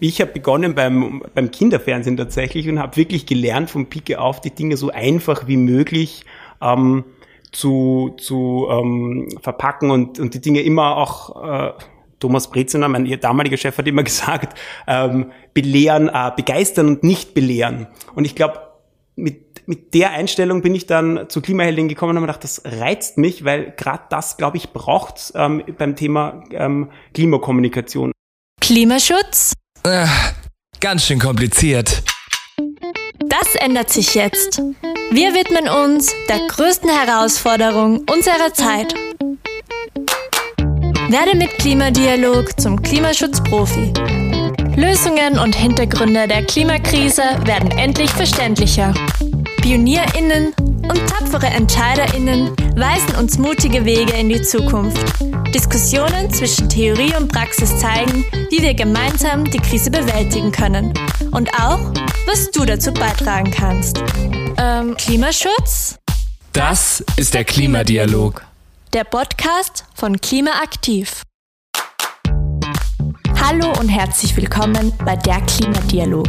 ich habe begonnen beim, beim Kinderfernsehen tatsächlich und habe wirklich gelernt, vom Pike auf die Dinge so einfach wie möglich ähm, zu, zu ähm, verpacken und, und die Dinge immer auch, äh, Thomas Breziner, mein damaliger Chef, hat immer gesagt, ähm, belehren, äh, begeistern und nicht belehren. Und ich glaube, mit, mit der Einstellung bin ich dann zu Klimaheldin gekommen und habe gedacht, das reizt mich, weil gerade das, glaube ich, braucht ähm, beim Thema ähm, Klimakommunikation. Klimaschutz? Äh, ganz schön kompliziert. Das ändert sich jetzt. Wir widmen uns der größten Herausforderung unserer Zeit. Werde mit Klimadialog zum Klimaschutzprofi. Lösungen und Hintergründe der Klimakrise werden endlich verständlicher. PionierInnen und tapfere EntscheiderInnen weisen uns mutige Wege in die Zukunft. Diskussionen zwischen Theorie und Praxis zeigen, wie wir gemeinsam die Krise bewältigen können. Und auch, was du dazu beitragen kannst. Ähm, Klimaschutz? Das ist der Klimadialog. Der Podcast von Klimaaktiv. Hallo und herzlich willkommen bei der Klimadialog.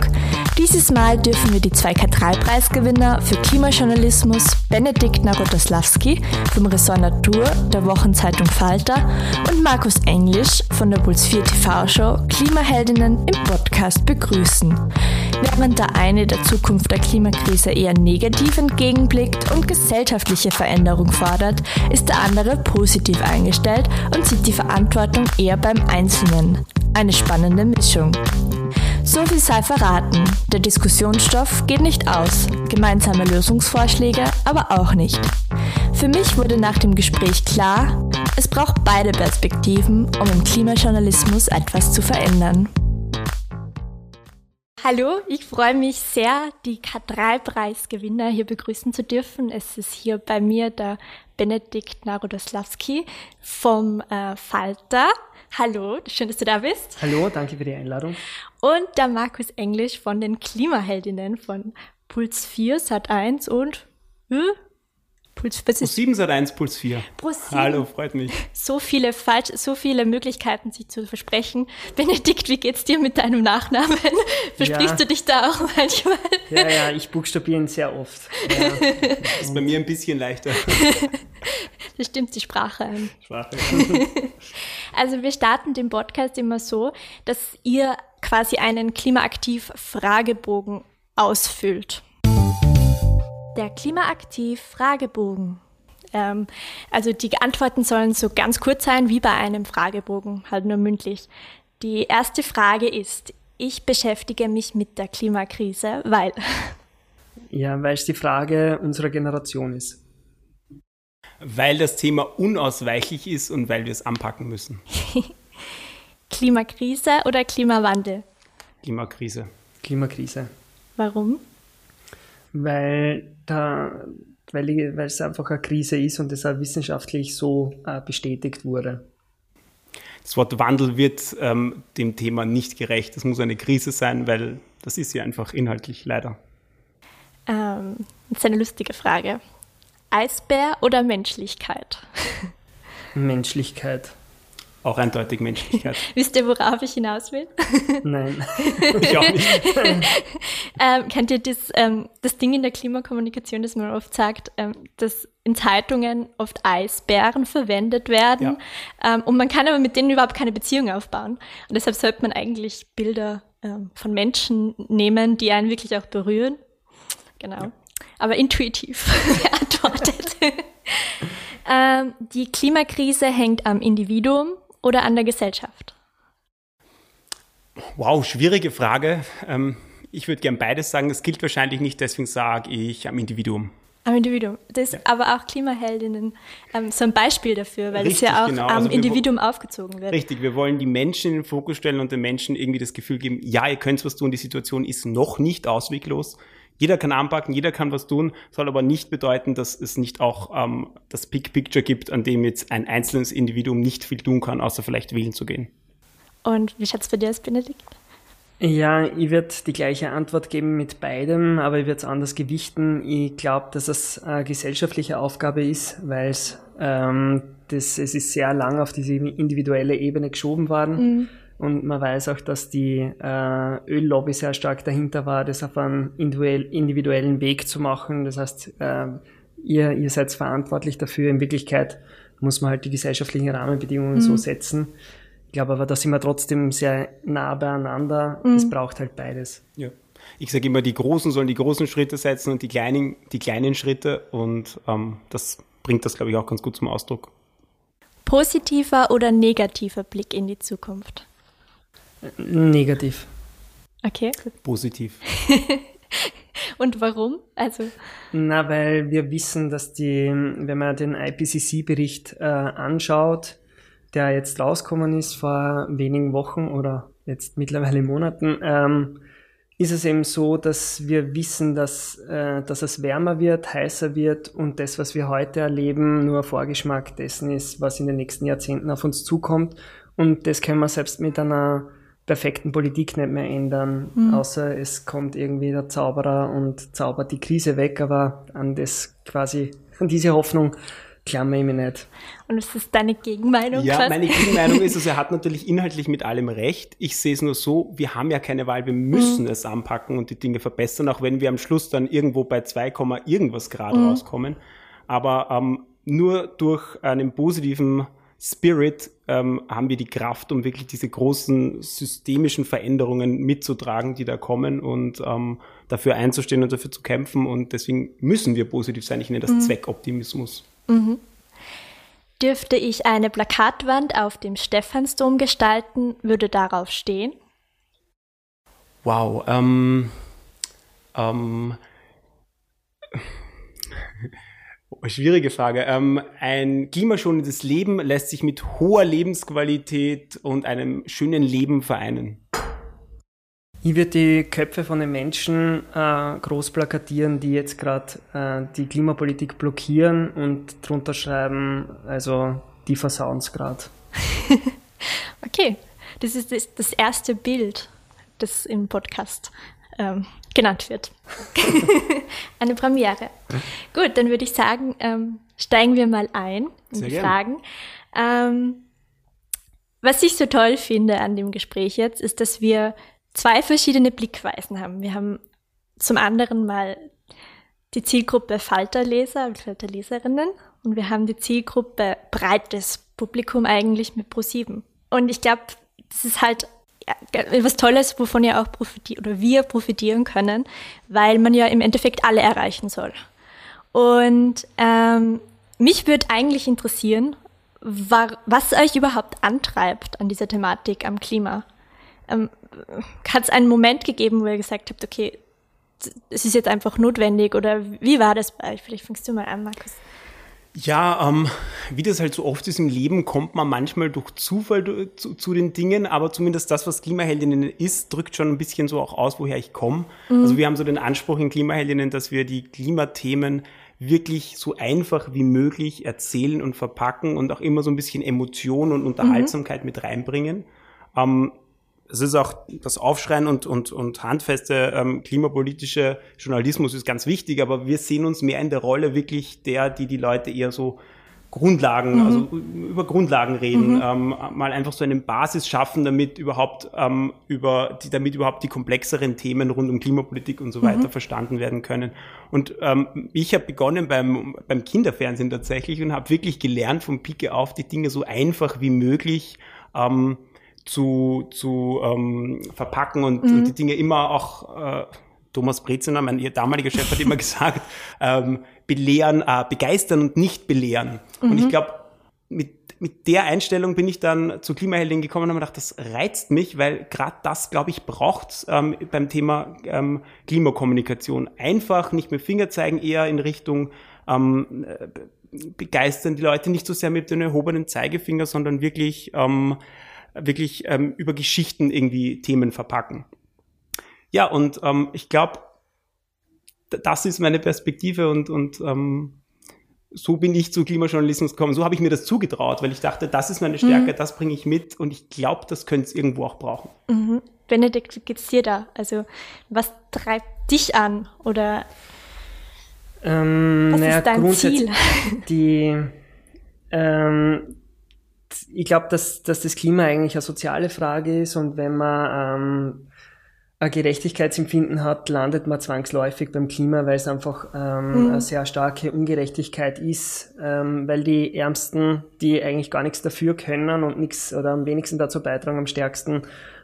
Dieses Mal dürfen wir die zwei K3-Preisgewinner für Klimajournalismus Benedikt Narodoslawski vom Ressort Natur der Wochenzeitung Falter und Markus Englisch von der Puls 4 TV-Show Klimaheldinnen im Podcast begrüßen. Während der eine der Zukunft der Klimakrise eher negativ entgegenblickt und gesellschaftliche Veränderung fordert, ist der andere positiv eingestellt und sieht die Verantwortung eher beim Einzelnen. Eine spannende Mischung. So viel sei verraten. Der Diskussionsstoff geht nicht aus, gemeinsame Lösungsvorschläge aber auch nicht. Für mich wurde nach dem Gespräch klar, es braucht beide Perspektiven, um im Klimajournalismus etwas zu verändern. Hallo, ich freue mich sehr, die K3-Preisgewinner hier begrüßen zu dürfen. Es ist hier bei mir der Benedikt Narodoslawski vom äh, Falter. Hallo, schön, dass du da bist. Hallo, danke für die Einladung. Und der Markus Englisch von den Klimaheldinnen von Puls 4, Sat 1 und äh, Puls, was ist? Pro 7 Sat 1, Puls 4. Pro 7. Hallo, freut mich. So viele falsch, so viele Möglichkeiten, sich zu versprechen. Benedikt, wie geht's dir mit deinem Nachnamen? Versprichst ja. du dich da auch manchmal? Ja, ja, ich buchstabiere ihn sehr oft. Ja. Das ist bei mir ein bisschen leichter. Das stimmt die Sprache an. Sprache. Also wir starten den Podcast immer so, dass ihr quasi einen Klimaaktiv-Fragebogen ausfüllt. Der Klimaaktiv-Fragebogen. Ähm, also die Antworten sollen so ganz kurz sein wie bei einem Fragebogen, halt nur mündlich. Die erste Frage ist, ich beschäftige mich mit der Klimakrise, weil. Ja, weil es die Frage unserer Generation ist. Weil das Thema unausweichlich ist und weil wir es anpacken müssen. Klimakrise oder Klimawandel? Klimakrise. Klimakrise. Warum? weil, da, weil, weil es einfach eine Krise ist und es auch wissenschaftlich so äh, bestätigt wurde. Das Wort Wandel wird ähm, dem Thema nicht gerecht. Das muss eine Krise sein, weil das ist ja einfach inhaltlich leider. Ähm, das ist eine lustige Frage. Eisbär oder Menschlichkeit? Menschlichkeit. Auch eindeutig Menschlichkeit. Wisst ihr, worauf ich hinaus will? Nein. ich auch nicht. ähm, kennt ihr das, ähm, das Ding in der Klimakommunikation, das man oft sagt, ähm, dass in Zeitungen oft Eisbären verwendet werden ja. Ähm, und man kann aber mit denen überhaupt keine Beziehung aufbauen. Und deshalb sollte man eigentlich Bilder ähm, von Menschen nehmen, die einen wirklich auch berühren. Genau. Ja. Aber intuitiv beantwortet. Ähm, die Klimakrise hängt am Individuum oder an der Gesellschaft? Wow, schwierige Frage. Ähm, ich würde gern beides sagen. Es gilt wahrscheinlich nicht, deswegen sage ich am Individuum. Am Individuum. Das ist ja. aber auch Klimaheldinnen ähm, so ein Beispiel dafür, weil es ja auch genau. am also Individuum aufgezogen wird. Richtig, wir wollen die Menschen in den Fokus stellen und den Menschen irgendwie das Gefühl geben, ja, ihr könnt was tun, die Situation ist noch nicht ausweglos. Jeder kann anpacken, jeder kann was tun, soll aber nicht bedeuten, dass es nicht auch ähm, das Big Picture gibt, an dem jetzt ein einzelnes Individuum nicht viel tun kann, außer vielleicht wählen zu gehen. Und wie schaut es bei dir aus, Benedikt? Ja, ich werde die gleiche Antwort geben mit beidem, aber ich werde es anders gewichten. Ich glaube, dass es eine gesellschaftliche Aufgabe ist, weil es ähm, das, es ist sehr lang auf diese individuelle Ebene geschoben worden. Mhm. Und man weiß auch, dass die äh, Öllobby sehr stark dahinter war, das auf einen individuellen Weg zu machen. Das heißt, äh, ihr, ihr seid verantwortlich dafür. In Wirklichkeit muss man halt die gesellschaftlichen Rahmenbedingungen mhm. so setzen. Ich glaube aber, da sind wir trotzdem sehr nah beieinander. Mhm. Es braucht halt beides. Ja. Ich sage immer, die Großen sollen die großen Schritte setzen und die Kleinen die kleinen Schritte. Und ähm, das bringt das, glaube ich, auch ganz gut zum Ausdruck. Positiver oder negativer Blick in die Zukunft? Negativ. Okay. Positiv. Und warum? Also. Na, weil wir wissen, dass die, wenn man den IPCC-Bericht äh, anschaut, der jetzt rausgekommen ist vor wenigen Wochen oder jetzt mittlerweile Monaten, ähm, ist es eben so, dass wir wissen, dass, äh, dass es wärmer wird, heißer wird und das, was wir heute erleben, nur Vorgeschmack dessen ist, was in den nächsten Jahrzehnten auf uns zukommt. Und das können wir selbst mit einer perfekten Politik nicht mehr ändern, mhm. außer es kommt irgendwie der Zauberer und zaubert die Krise weg, aber an das quasi, an diese Hoffnung klammer ich mich nicht. Und was ist deine Gegenmeinung? Ja, meine Gegenmeinung ist, also er hat natürlich inhaltlich mit allem recht. Ich sehe es nur so, wir haben ja keine Wahl, wir müssen mhm. es anpacken und die Dinge verbessern, auch wenn wir am Schluss dann irgendwo bei 2, irgendwas Grad mhm. rauskommen. Aber ähm, nur durch einen positiven Spirit ähm, haben wir die Kraft, um wirklich diese großen systemischen Veränderungen mitzutragen, die da kommen und ähm, dafür einzustehen und dafür zu kämpfen. Und deswegen müssen wir positiv sein. Ich nenne das mhm. Zweckoptimismus. Mhm. Dürfte ich eine Plakatwand auf dem Stephansdom gestalten, würde darauf stehen? Wow. Ähm, ähm, Schwierige Frage. Ähm, ein klimaschonendes Leben lässt sich mit hoher Lebensqualität und einem schönen Leben vereinen. Ich würde die Köpfe von den Menschen äh, groß plakatieren, die jetzt gerade äh, die Klimapolitik blockieren und drunter schreiben, also die versauen es gerade. okay, das ist das, das, erste Bild, das im Podcast ähm, genannt wird. Eine Premiere. Gut, dann würde ich sagen, ähm, steigen wir mal ein in Sehr die gern. Fragen. Ähm, was ich so toll finde an dem Gespräch jetzt, ist, dass wir zwei verschiedene Blickweisen haben. Wir haben zum anderen mal die Zielgruppe Falterleser und Falterleserinnen und wir haben die Zielgruppe breites Publikum eigentlich mit Pro7. Und ich glaube, das ist halt etwas Tolles, wovon ihr auch profitiert oder wir profitieren können, weil man ja im Endeffekt alle erreichen soll. Und ähm, mich würde eigentlich interessieren, was euch überhaupt antreibt an dieser Thematik am Klima. Ähm, Hat es einen Moment gegeben, wo ihr gesagt habt, okay, es ist jetzt einfach notwendig oder wie war das bei euch? Vielleicht fängst du mal an, Markus. Ja, ähm, wie das halt so oft ist im Leben, kommt man manchmal durch Zufall zu, zu, den Dingen, aber zumindest das, was Klimaheldinnen ist, drückt schon ein bisschen so auch aus, woher ich komme. Mhm. Also wir haben so den Anspruch in Klimaheldinnen, dass wir die Klimathemen wirklich so einfach wie möglich erzählen und verpacken und auch immer so ein bisschen Emotion und Unterhaltsamkeit mhm. mit reinbringen. Ähm, es ist auch das Aufschreien und, und, und handfeste ähm, klimapolitische Journalismus ist ganz wichtig, aber wir sehen uns mehr in der Rolle wirklich der, die die Leute eher so Grundlagen, mhm. also über Grundlagen reden, mhm. ähm, mal einfach so eine Basis schaffen, damit überhaupt ähm, über die, damit überhaupt die komplexeren Themen rund um Klimapolitik und so weiter mhm. verstanden werden können. Und ähm, ich habe begonnen beim beim Kinderfernsehen tatsächlich und habe wirklich gelernt vom Pike auf die Dinge so einfach wie möglich ähm, zu, zu ähm, verpacken und, mhm. und, die Dinge immer auch, äh, Thomas Breziner, mein damaliger Chef, hat immer gesagt, ähm, belehren, äh, begeistern und nicht belehren. Mhm. Und ich glaube, mit, mit der Einstellung bin ich dann zu Klimaheldin gekommen und habe gedacht, das reizt mich, weil gerade das, glaube ich, braucht ähm, beim Thema ähm, Klimakommunikation. Einfach nicht mit Finger zeigen, eher in Richtung ähm, äh, begeistern die Leute nicht so sehr mit dem erhobenen Zeigefinger, sondern wirklich ähm, wirklich ähm, über Geschichten irgendwie Themen verpacken. Ja, und ähm, ich glaube, das ist meine Perspektive und, und ähm, so bin ich zu Klimajournalismus gekommen. So habe ich mir das zugetraut, weil ich dachte, das ist meine Stärke, mhm. das bringe ich mit und ich glaube, das könnte es irgendwo auch brauchen. Mhm. Benedikt, wie geht's dir da? Also, was treibt dich an oder ähm, was ist dein Ziel? Die, ähm, ich glaube, dass, dass das Klima eigentlich eine soziale Frage ist und wenn man ähm, ein Gerechtigkeitsempfinden hat, landet man zwangsläufig beim Klima, weil es einfach ähm, mhm. eine sehr starke Ungerechtigkeit ist, ähm, weil die Ärmsten, die eigentlich gar nichts dafür können und nichts oder am wenigsten dazu beitragen, am stärksten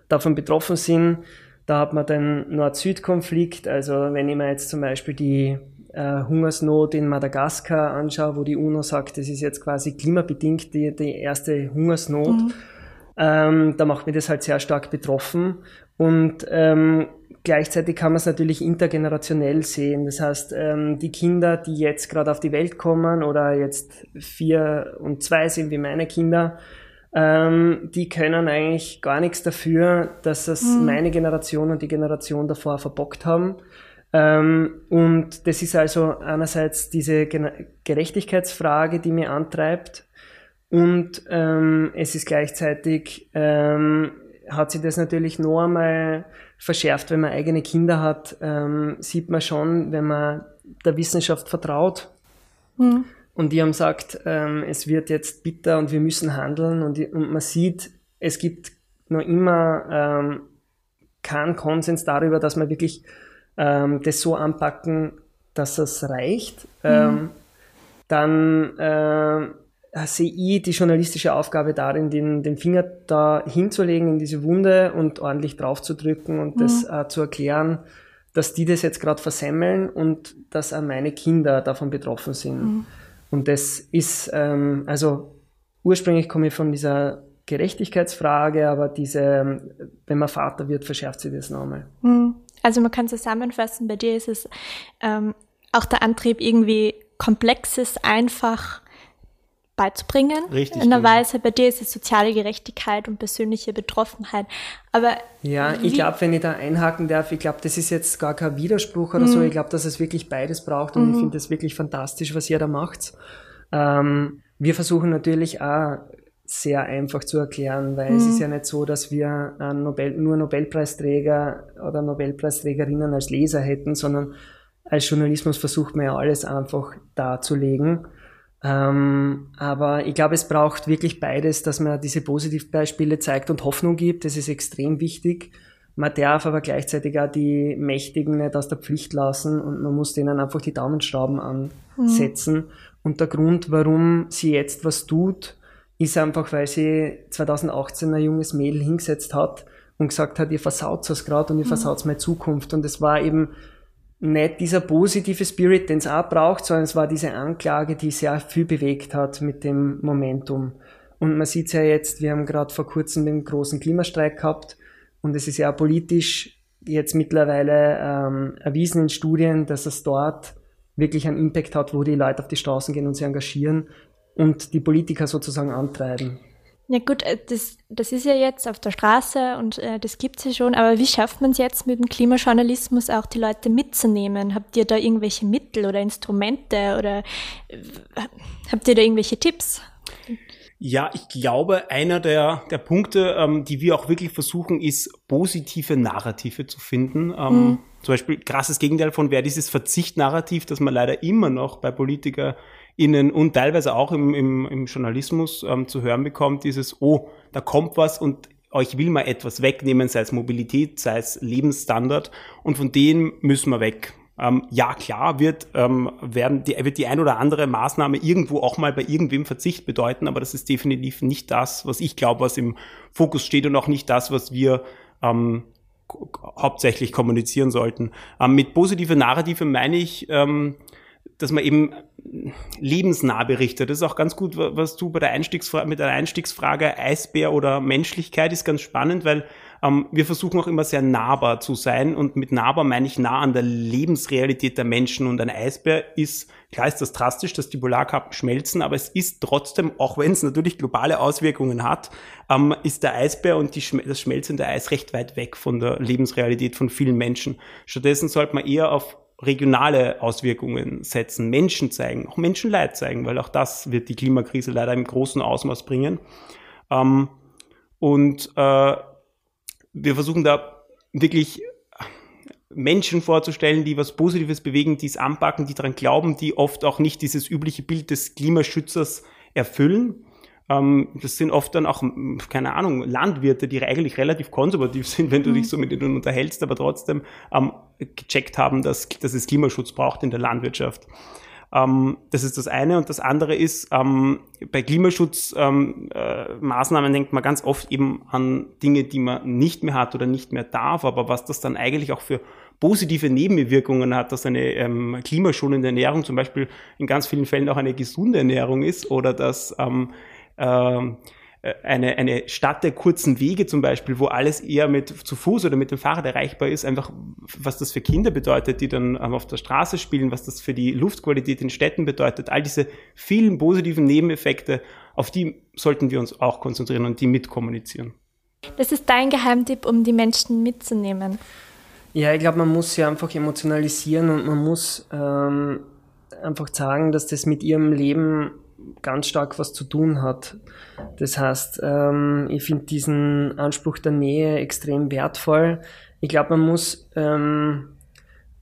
davon betroffen sind. Da hat man den Nord-Süd-Konflikt, also wenn ich mir jetzt zum Beispiel die äh, Hungersnot in Madagaskar anschaue, wo die UNO sagt, das ist jetzt quasi klimabedingt die, die erste Hungersnot, mhm. ähm, da macht mich das halt sehr stark betroffen. Und ähm, gleichzeitig kann man es natürlich intergenerationell sehen. Das heißt, ähm, die Kinder, die jetzt gerade auf die Welt kommen oder jetzt vier und zwei sind wie meine Kinder, ähm, die können eigentlich gar nichts dafür, dass es mhm. meine Generation und die Generation davor verbockt haben. Ähm, und das ist also einerseits diese Gerechtigkeitsfrage, die mir antreibt. Und ähm, es ist gleichzeitig ähm, hat sich das natürlich noch einmal verschärft, wenn man eigene Kinder hat, ähm, sieht man schon, wenn man der Wissenschaft vertraut mhm. und die haben gesagt, ähm, es wird jetzt bitter und wir müssen handeln und, und man sieht, es gibt noch immer ähm, keinen Konsens darüber, dass man wirklich ähm, das so anpacken, dass es reicht. Mhm. dann äh, äh, sehe ich die journalistische Aufgabe darin, den, den Finger da hinzulegen in diese Wunde und ordentlich draufzudrücken und mhm. das äh, zu erklären, dass die das jetzt gerade versemmeln und dass auch meine Kinder davon betroffen sind. Mhm. Und das ist, ähm, also ursprünglich komme ich von dieser Gerechtigkeitsfrage, aber diese, wenn man Vater wird, verschärft sich das nochmal. Mhm. Also man kann zusammenfassen, bei dir ist es ähm, auch der Antrieb, irgendwie Komplexes einfach beizubringen. Richtig. In der genau. Weise, bei dir ist es soziale Gerechtigkeit und persönliche Betroffenheit. Aber ja, ich glaube, wenn ich da einhaken darf, ich glaube, das ist jetzt gar kein Widerspruch oder mhm. so. Ich glaube, dass es wirklich beides braucht und mhm. ich finde das wirklich fantastisch, was ihr da macht. Ähm, wir versuchen natürlich auch sehr einfach zu erklären, weil mhm. es ist ja nicht so, dass wir Nobel, nur Nobelpreisträger oder Nobelpreisträgerinnen als Leser hätten, sondern als Journalismus versucht man ja alles einfach darzulegen. Ähm, aber ich glaube, es braucht wirklich beides, dass man diese Positivbeispiele zeigt und Hoffnung gibt. Das ist extrem wichtig. Man darf aber gleichzeitig auch die Mächtigen nicht aus der Pflicht lassen und man muss denen einfach die Daumenschrauben ansetzen. Mhm. Und der Grund, warum sie jetzt was tut, ist einfach, weil sie 2018 ein junges Mädel hingesetzt hat und gesagt hat, ihr versaut es gerade und ihr mhm. versaut meine Zukunft. Und es war eben nicht dieser positive Spirit, den es auch braucht, sondern es war diese Anklage, die sehr viel bewegt hat mit dem Momentum. Und man sieht es ja jetzt, wir haben gerade vor kurzem den großen Klimastreik gehabt und es ist ja politisch jetzt mittlerweile ähm, erwiesen in Studien, dass es dort wirklich einen Impact hat, wo die Leute auf die Straßen gehen und sich engagieren und die Politiker sozusagen antreiben. Ja gut, äh, das, das ist ja jetzt auf der Straße und äh, das gibt's ja schon, aber wie schafft man es jetzt mit dem Klimajournalismus auch die Leute mitzunehmen? Habt ihr da irgendwelche Mittel oder Instrumente oder äh, habt ihr da irgendwelche Tipps? Ja, ich glaube, einer der, der Punkte, ähm, die wir auch wirklich versuchen, ist positive Narrative zu finden. Ähm, mhm. Zum Beispiel krasses Gegenteil von wäre dieses Verzicht-Narrativ, das man leider immer noch bei Politiker innen und teilweise auch im, im, im Journalismus ähm, zu hören bekommt, dieses, oh, da kommt was und euch will mal etwas wegnehmen, sei es Mobilität, sei es Lebensstandard und von denen müssen wir weg. Ähm, ja, klar wird, ähm, werden die, wird die ein oder andere Maßnahme irgendwo auch mal bei irgendwem Verzicht bedeuten, aber das ist definitiv nicht das, was ich glaube, was im Fokus steht und auch nicht das, was wir ähm, hauptsächlich kommunizieren sollten. Ähm, mit positive Narrative meine ich, ähm, dass man eben lebensnah berichtet. Das ist auch ganz gut, was du bei der Einstiegsfrage, mit der Einstiegsfrage Eisbär oder Menschlichkeit ist ganz spannend, weil ähm, wir versuchen auch immer sehr nahbar zu sein und mit nahbar meine ich nah an der Lebensrealität der Menschen und ein Eisbär ist, klar ist das drastisch, dass die Polarkappen schmelzen, aber es ist trotzdem, auch wenn es natürlich globale Auswirkungen hat, ähm, ist der Eisbär und die, das schmelzende Eis recht weit weg von der Lebensrealität von vielen Menschen. Stattdessen sollte man eher auf regionale Auswirkungen setzen, Menschen zeigen, auch Menschenleid zeigen, weil auch das wird die Klimakrise leider im großen Ausmaß bringen. Ähm, und äh, wir versuchen da wirklich Menschen vorzustellen, die was Positives bewegen, die es anpacken, die daran glauben, die oft auch nicht dieses übliche Bild des Klimaschützers erfüllen. Ähm, das sind oft dann auch, keine Ahnung, Landwirte, die eigentlich relativ konservativ sind, wenn du mhm. dich so mit denen unterhältst, aber trotzdem ähm, gecheckt haben, dass, dass es Klimaschutz braucht in der Landwirtschaft. Ähm, das ist das eine. Und das andere ist, ähm, bei Klimaschutzmaßnahmen äh, denkt man ganz oft eben an Dinge, die man nicht mehr hat oder nicht mehr darf, aber was das dann eigentlich auch für positive Nebenwirkungen hat, dass eine ähm, klimaschonende Ernährung zum Beispiel in ganz vielen Fällen auch eine gesunde Ernährung ist oder dass ähm, ähm, äh, eine, eine Stadt der kurzen Wege zum Beispiel, wo alles eher mit zu Fuß oder mit dem Fahrrad erreichbar ist, einfach was das für Kinder bedeutet, die dann auf der Straße spielen, was das für die Luftqualität in Städten bedeutet, all diese vielen positiven Nebeneffekte, auf die sollten wir uns auch konzentrieren und die mitkommunizieren. Das ist dein Geheimtipp, um die Menschen mitzunehmen. Ja, ich glaube, man muss sie einfach emotionalisieren und man muss ähm, einfach sagen, dass das mit ihrem Leben ganz stark was zu tun hat. Das heißt, ähm, ich finde diesen Anspruch der Nähe extrem wertvoll. Ich glaube, man muss ähm,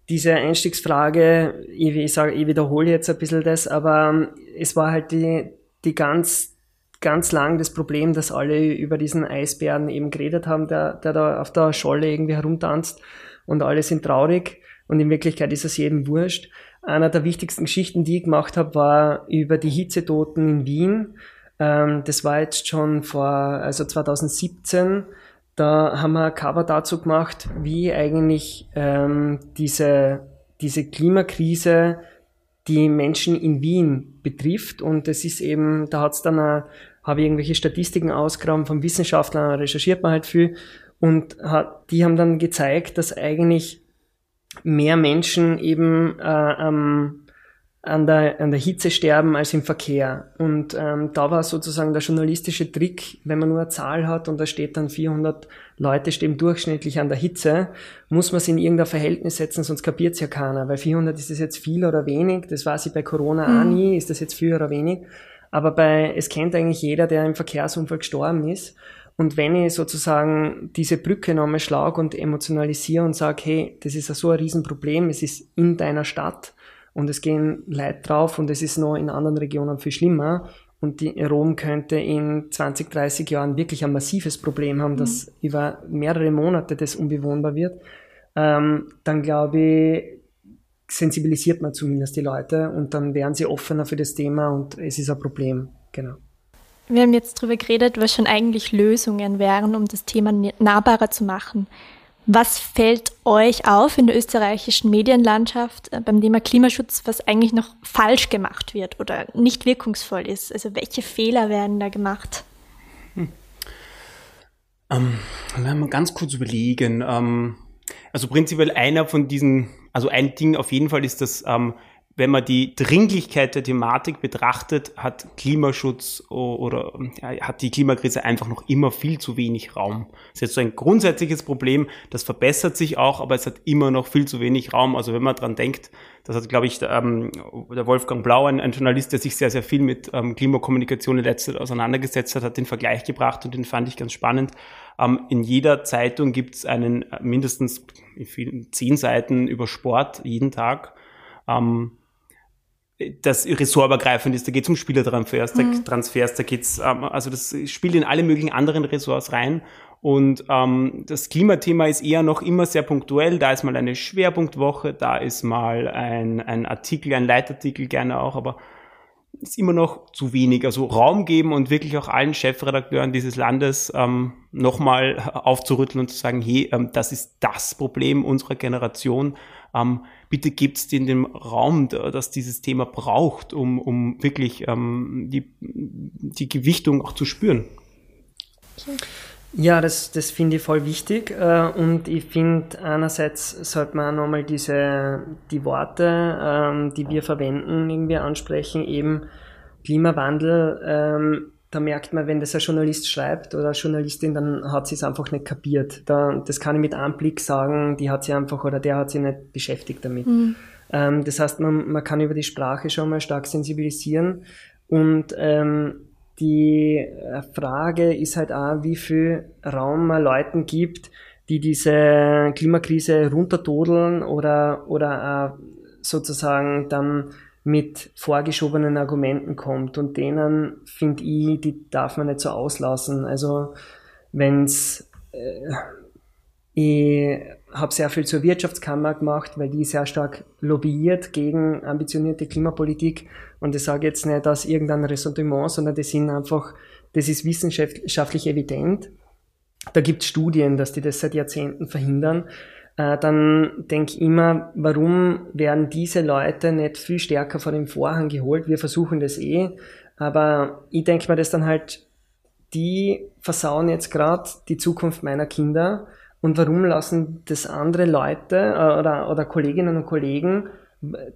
diese Einstiegsfrage, ich, ich, sage, ich wiederhole jetzt ein bisschen das, aber ähm, es war halt die, die ganz, ganz lang das Problem, dass alle über diesen Eisbären eben geredet haben, der, der da auf der Scholle irgendwie herumtanzt und alle sind traurig und in Wirklichkeit ist es jedem wurscht. Einer der wichtigsten Geschichten, die ich gemacht habe, war über die Hitzetoten in Wien. Ähm, das war jetzt schon vor, also 2017. Da haben wir ein Cover dazu gemacht, wie eigentlich ähm, diese, diese Klimakrise die Menschen in Wien betrifft. Und das ist eben, da hat es dann, habe ich irgendwelche Statistiken ausgegraben von Wissenschaftlern, recherchiert man halt viel. Und hat, die haben dann gezeigt, dass eigentlich mehr Menschen eben äh, ähm, an, der, an der Hitze sterben als im Verkehr. Und ähm, da war sozusagen der journalistische Trick, wenn man nur eine Zahl hat und da steht dann 400 Leute stehen durchschnittlich an der Hitze, muss man es in irgendein Verhältnis setzen, sonst kapiert es ja keiner. Weil 400 ist das jetzt viel oder wenig, das weiß ich bei Corona mhm. auch nie, ist das jetzt viel oder wenig. Aber bei, es kennt eigentlich jeder, der im Verkehrsunfall gestorben ist. Und wenn ich sozusagen diese Brücke nochmal schlage und emotionalisiere und sage, hey, das ist ja so ein Riesenproblem, es ist in deiner Stadt und es gehen Leute drauf und es ist noch in anderen Regionen viel schlimmer und die Rom könnte in 20, 30 Jahren wirklich ein massives Problem haben, mhm. dass über mehrere Monate das unbewohnbar wird, ähm, dann glaube ich, sensibilisiert man zumindest die Leute und dann werden sie offener für das Thema und es ist ein Problem. Genau. Wir haben jetzt darüber geredet, was schon eigentlich Lösungen wären, um das Thema nahbarer zu machen. Was fällt euch auf in der österreichischen Medienlandschaft äh, beim Thema Klimaschutz, was eigentlich noch falsch gemacht wird oder nicht wirkungsvoll ist? Also welche Fehler werden da gemacht? Hm. Ähm, wenn wir ganz kurz überlegen. Ähm, also prinzipiell einer von diesen, also ein Ding auf jeden Fall ist das ähm, wenn man die Dringlichkeit der Thematik betrachtet, hat Klimaschutz oder hat die Klimakrise einfach noch immer viel zu wenig Raum. Das ist jetzt so ein grundsätzliches Problem, das verbessert sich auch, aber es hat immer noch viel zu wenig Raum. Also wenn man dran denkt, das hat, glaube ich, der, ähm, der Wolfgang Blau, ein, ein, Journalist, der sich sehr, sehr viel mit ähm, Klimakommunikation in letzter Zeit auseinandergesetzt hat, hat den Vergleich gebracht und den fand ich ganz spannend. Ähm, in jeder Zeitung gibt es einen äh, mindestens zehn Seiten über Sport jeden Tag. Ähm, das ressortübergreifend ist. Da geht es um Spielertransfers, mhm. Transfers, da geht's, ähm, also das spielt in alle möglichen anderen Ressorts rein. Und ähm, das Klimathema ist eher noch immer sehr punktuell. Da ist mal eine Schwerpunktwoche, da ist mal ein, ein Artikel, ein Leitartikel gerne auch, aber ist immer noch zu wenig. Also Raum geben und wirklich auch allen Chefredakteuren dieses Landes ähm, nochmal aufzurütteln und zu sagen, hey, ähm, das ist das Problem unserer Generation. Ähm, bitte gibt es den, den Raum, dass dieses Thema braucht, um, um wirklich ähm, die, die Gewichtung auch zu spüren. Ja, das, das finde ich voll wichtig. Äh, und ich finde, einerseits sollte man nochmal diese, die Worte, ähm, die wir verwenden, irgendwie ansprechen, eben Klimawandel. Da merkt man, wenn das ein Journalist schreibt oder eine Journalistin, dann hat sie es einfach nicht kapiert. Da, das kann ich mit einem Blick sagen, die hat sie einfach oder der hat sie nicht beschäftigt damit. Mhm. Ähm, das heißt, man, man kann über die Sprache schon mal stark sensibilisieren und ähm, die äh, Frage ist halt auch, wie viel Raum man Leuten gibt, die diese Klimakrise runtertodeln oder, oder sozusagen dann mit vorgeschobenen Argumenten kommt und denen, finde ich, die darf man nicht so auslassen. Also wenn's äh, ich habe sehr viel zur Wirtschaftskammer gemacht, weil die sehr stark lobbyiert gegen ambitionierte Klimapolitik. Und das sage jetzt nicht aus irgendeinem Ressentiment, sondern das sind einfach, das ist wissenschaftlich evident. Da gibt es Studien, dass die das seit Jahrzehnten verhindern. Äh, dann denke ich immer, warum werden diese Leute nicht viel stärker vor den Vorhang geholt? Wir versuchen das eh, aber ich denke mir das dann halt, die versauen jetzt gerade die Zukunft meiner Kinder und warum lassen das andere Leute äh, oder, oder Kolleginnen und Kollegen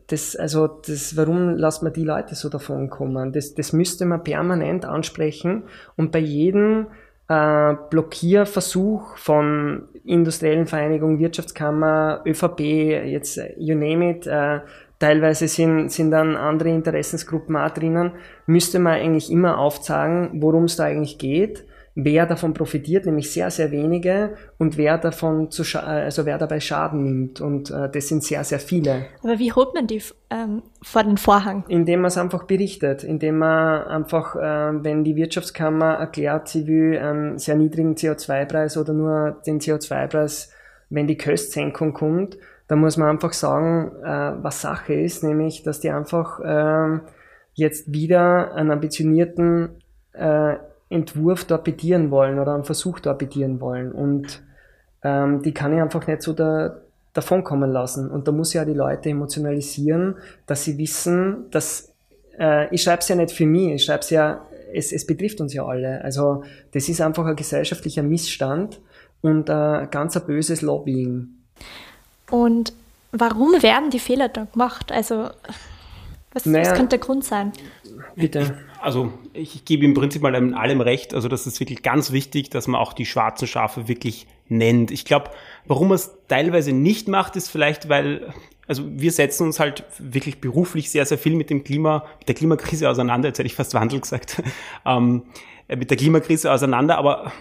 das, also das, warum lässt man die Leute so davon kommen? Das, das müsste man permanent ansprechen und bei jedem äh, Blockierversuch von industriellen Vereinigungen, Wirtschaftskammer, ÖVP, jetzt you name it, äh, teilweise sind, sind dann andere Interessensgruppen auch drinnen, müsste man eigentlich immer aufzeigen, worum es da eigentlich geht wer davon profitiert, nämlich sehr, sehr wenige und wer davon zu also wer dabei Schaden nimmt. Und äh, das sind sehr, sehr viele. Aber wie holt man die ähm, vor den Vorhang? Indem man es einfach berichtet, indem man einfach, äh, wenn die Wirtschaftskammer erklärt, sie will einen sehr niedrigen CO2-Preis oder nur den CO2-Preis, wenn die Köstsenkung kommt, dann muss man einfach sagen, äh, was Sache ist, nämlich, dass die einfach äh, jetzt wieder einen ambitionierten äh, Entwurf torpedieren wollen oder einen Versuch torpedieren wollen. Und ähm, die kann ich einfach nicht so da, davon kommen lassen. Und da muss ich ja die Leute emotionalisieren, dass sie wissen, dass äh, ich schreibe es ja nicht für mich, ich schreibe es ja, es, es betrifft uns ja alle. Also das ist einfach ein gesellschaftlicher Missstand und äh, ganz ein böses Lobbying. Und warum werden die Fehler da gemacht? Also was, naja, was könnte der Grund sein? Bitte. Also ich gebe im Prinzip mal allem recht. Also das ist wirklich ganz wichtig, dass man auch die schwarzen Schafe wirklich nennt. Ich glaube, warum man es teilweise nicht macht, ist vielleicht, weil also wir setzen uns halt wirklich beruflich sehr, sehr viel mit dem Klima, mit der Klimakrise auseinander. Jetzt hätte ich fast Wandel gesagt. Ähm, äh, mit der Klimakrise auseinander, aber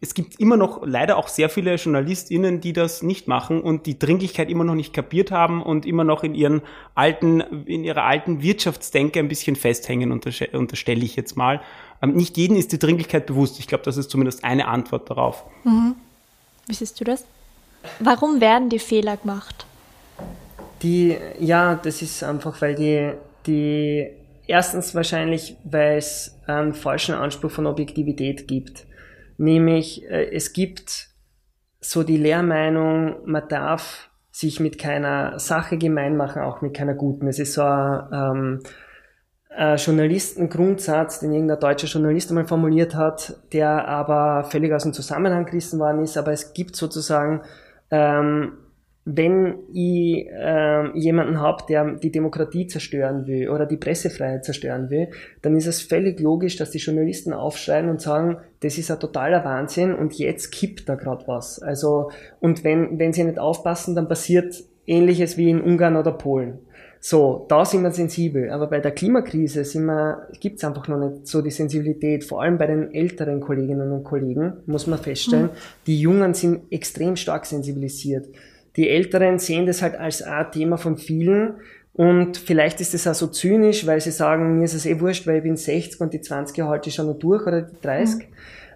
es gibt immer noch leider auch sehr viele JournalistInnen, die das nicht machen und die Dringlichkeit immer noch nicht kapiert haben und immer noch in ihren alten, in ihrer alten Wirtschaftsdenke ein bisschen festhängen, unterstelle ich jetzt mal. Ähm, nicht jedem ist die Dringlichkeit bewusst. Ich glaube, das ist zumindest eine Antwort darauf. Mhm. Wie siehst du das? Warum werden die Fehler gemacht? Die, ja, das ist einfach, weil die, die Erstens wahrscheinlich, weil es einen falschen Anspruch von Objektivität gibt. Nämlich, äh, es gibt so die Lehrmeinung, man darf sich mit keiner Sache gemein machen, auch mit keiner guten. Es ist so ein, ähm, ein Journalistengrundsatz, den irgendein deutscher Journalist einmal formuliert hat, der aber völlig aus dem Zusammenhang gerissen worden ist. Aber es gibt sozusagen ähm, wenn ich äh, jemanden habe, der die Demokratie zerstören will oder die Pressefreiheit zerstören will, dann ist es völlig logisch, dass die Journalisten aufschreien und sagen, das ist ein totaler Wahnsinn und jetzt kippt da gerade was. Also und wenn wenn sie nicht aufpassen, dann passiert Ähnliches wie in Ungarn oder Polen. So, da sind wir sensibel, aber bei der Klimakrise sind wir, gibt's einfach noch nicht so die Sensibilität, vor allem bei den älteren Kolleginnen und Kollegen, muss man feststellen. Mhm. Die Jungen sind extrem stark sensibilisiert. Die Älteren sehen das halt als ein Thema von vielen und vielleicht ist es auch so zynisch, weil sie sagen, mir ist es eh wurscht, weil ich bin 60 und die 20er halte ich schon noch durch oder die 30. Mhm.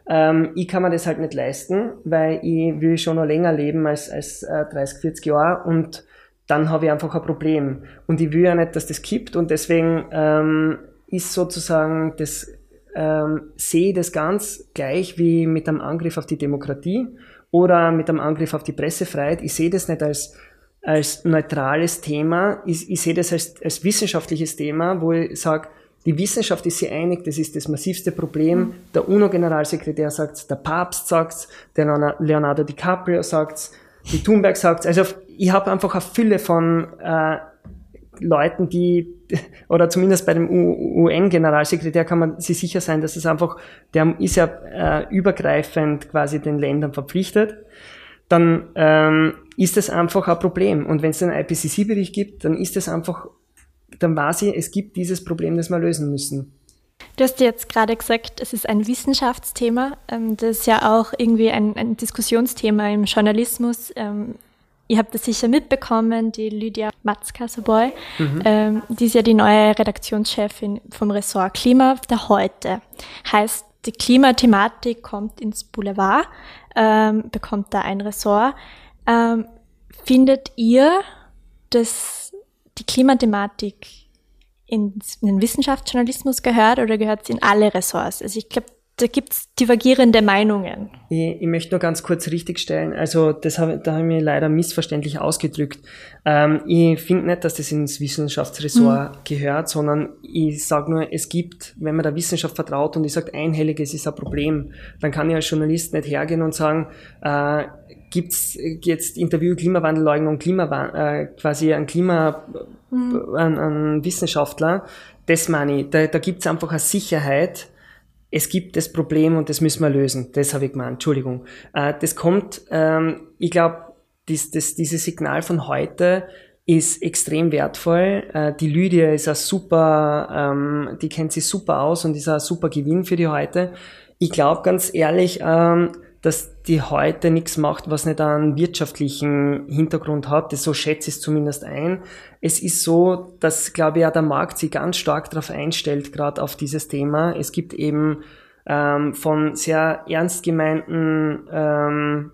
Ähm, ich kann mir das halt nicht leisten, weil ich will schon noch länger leben als, als äh, 30, 40 Jahre und dann habe ich einfach ein Problem. Und ich will ja nicht, dass das kippt und deswegen ähm, ist sozusagen das, ähm, sehe das ganz gleich wie mit einem Angriff auf die Demokratie oder mit einem Angriff auf die Pressefreiheit. Ich sehe das nicht als, als neutrales Thema, ich, ich sehe das als, als wissenschaftliches Thema, wo ich sage, die Wissenschaft ist sich einig, das ist das massivste Problem. Der UNO-Generalsekretär sagt der Papst sagt der Leonardo DiCaprio sagt die Thunberg sagt Also ich habe einfach eine Fülle von äh, Leuten, die, oder zumindest bei dem UN-Generalsekretär kann man sich sicher sein, dass es einfach, der ist ja äh, übergreifend quasi den Ländern verpflichtet, dann ähm, ist das einfach ein Problem. Und wenn es einen IPCC-Bericht gibt, dann ist es einfach, dann weiß ich, es gibt dieses Problem, das wir lösen müssen. Du hast jetzt gerade gesagt, es ist ein Wissenschaftsthema. Ähm, das ist ja auch irgendwie ein, ein Diskussionsthema im Journalismus. Ihr habt das sicher mitbekommen, die Lydia Matzkasserboy, mhm. ähm, die ist ja die neue Redaktionschefin vom Ressort Klima der heute. Heißt, die Klimathematik kommt ins Boulevard, ähm, bekommt da ein Ressort. Ähm, findet ihr, dass die Klimathematik in den Wissenschaftsjournalismus gehört oder gehört sie in alle Ressorts? Also ich glaube, da gibt's divergierende Meinungen. Ich, ich, möchte nur ganz kurz richtigstellen. Also das hab, da habe ich mir leider missverständlich ausgedrückt. Ähm, ich finde nicht, dass das ins Wissenschaftsressort mhm. gehört, sondern ich sage nur, es gibt, wenn man der Wissenschaft vertraut und ich sage, einhelliges ist ein Problem, dann kann ich als Journalist nicht hergehen und sagen, äh, gibt's jetzt Interview Klimawandelleugnung, Klima, äh, quasi ein Klima, mhm. ein, ein Wissenschaftler. Das meine ich. Da, da gibt's einfach eine Sicherheit, es gibt das Problem und das müssen wir lösen. Das habe ich gemeint, Entschuldigung. Äh, das kommt, ähm, ich glaube, dies, das, dieses Signal von heute ist extrem wertvoll. Äh, die Lydia ist ein super, ähm, die kennt sich super aus und ist ein super Gewinn für die heute. Ich glaube ganz ehrlich, ähm, dass die heute nichts macht, was nicht einen wirtschaftlichen Hintergrund hat. Das so schätze ich es zumindest ein. Es ist so, dass, glaube ich, auch der Markt sich ganz stark darauf einstellt, gerade auf dieses Thema. Es gibt eben ähm, von sehr ernst gemeinten ähm,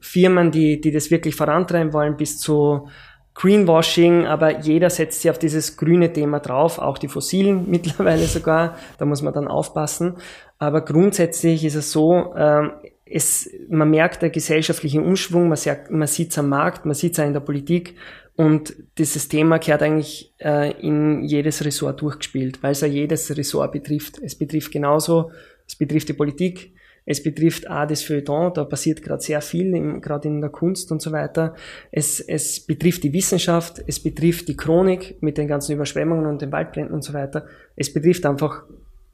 Firmen, die, die das wirklich vorantreiben wollen, bis zu Greenwashing, aber jeder setzt sich auf dieses grüne Thema drauf, auch die fossilen mittlerweile sogar, da muss man dann aufpassen. Aber grundsätzlich ist es so, ähm, es, man merkt der gesellschaftliche Umschwung, man, sagt, man sieht es am Markt, man sieht es auch in der Politik und dieses Thema gehört eigentlich äh, in jedes Ressort durchgespielt, weil es ja jedes Ressort betrifft. Es betrifft genauso, es betrifft die Politik, es betrifft auch das Feuilleton, da passiert gerade sehr viel, gerade in der Kunst und so weiter. Es, es betrifft die Wissenschaft, es betrifft die Chronik mit den ganzen Überschwemmungen und den Waldbränden und so weiter. Es betrifft einfach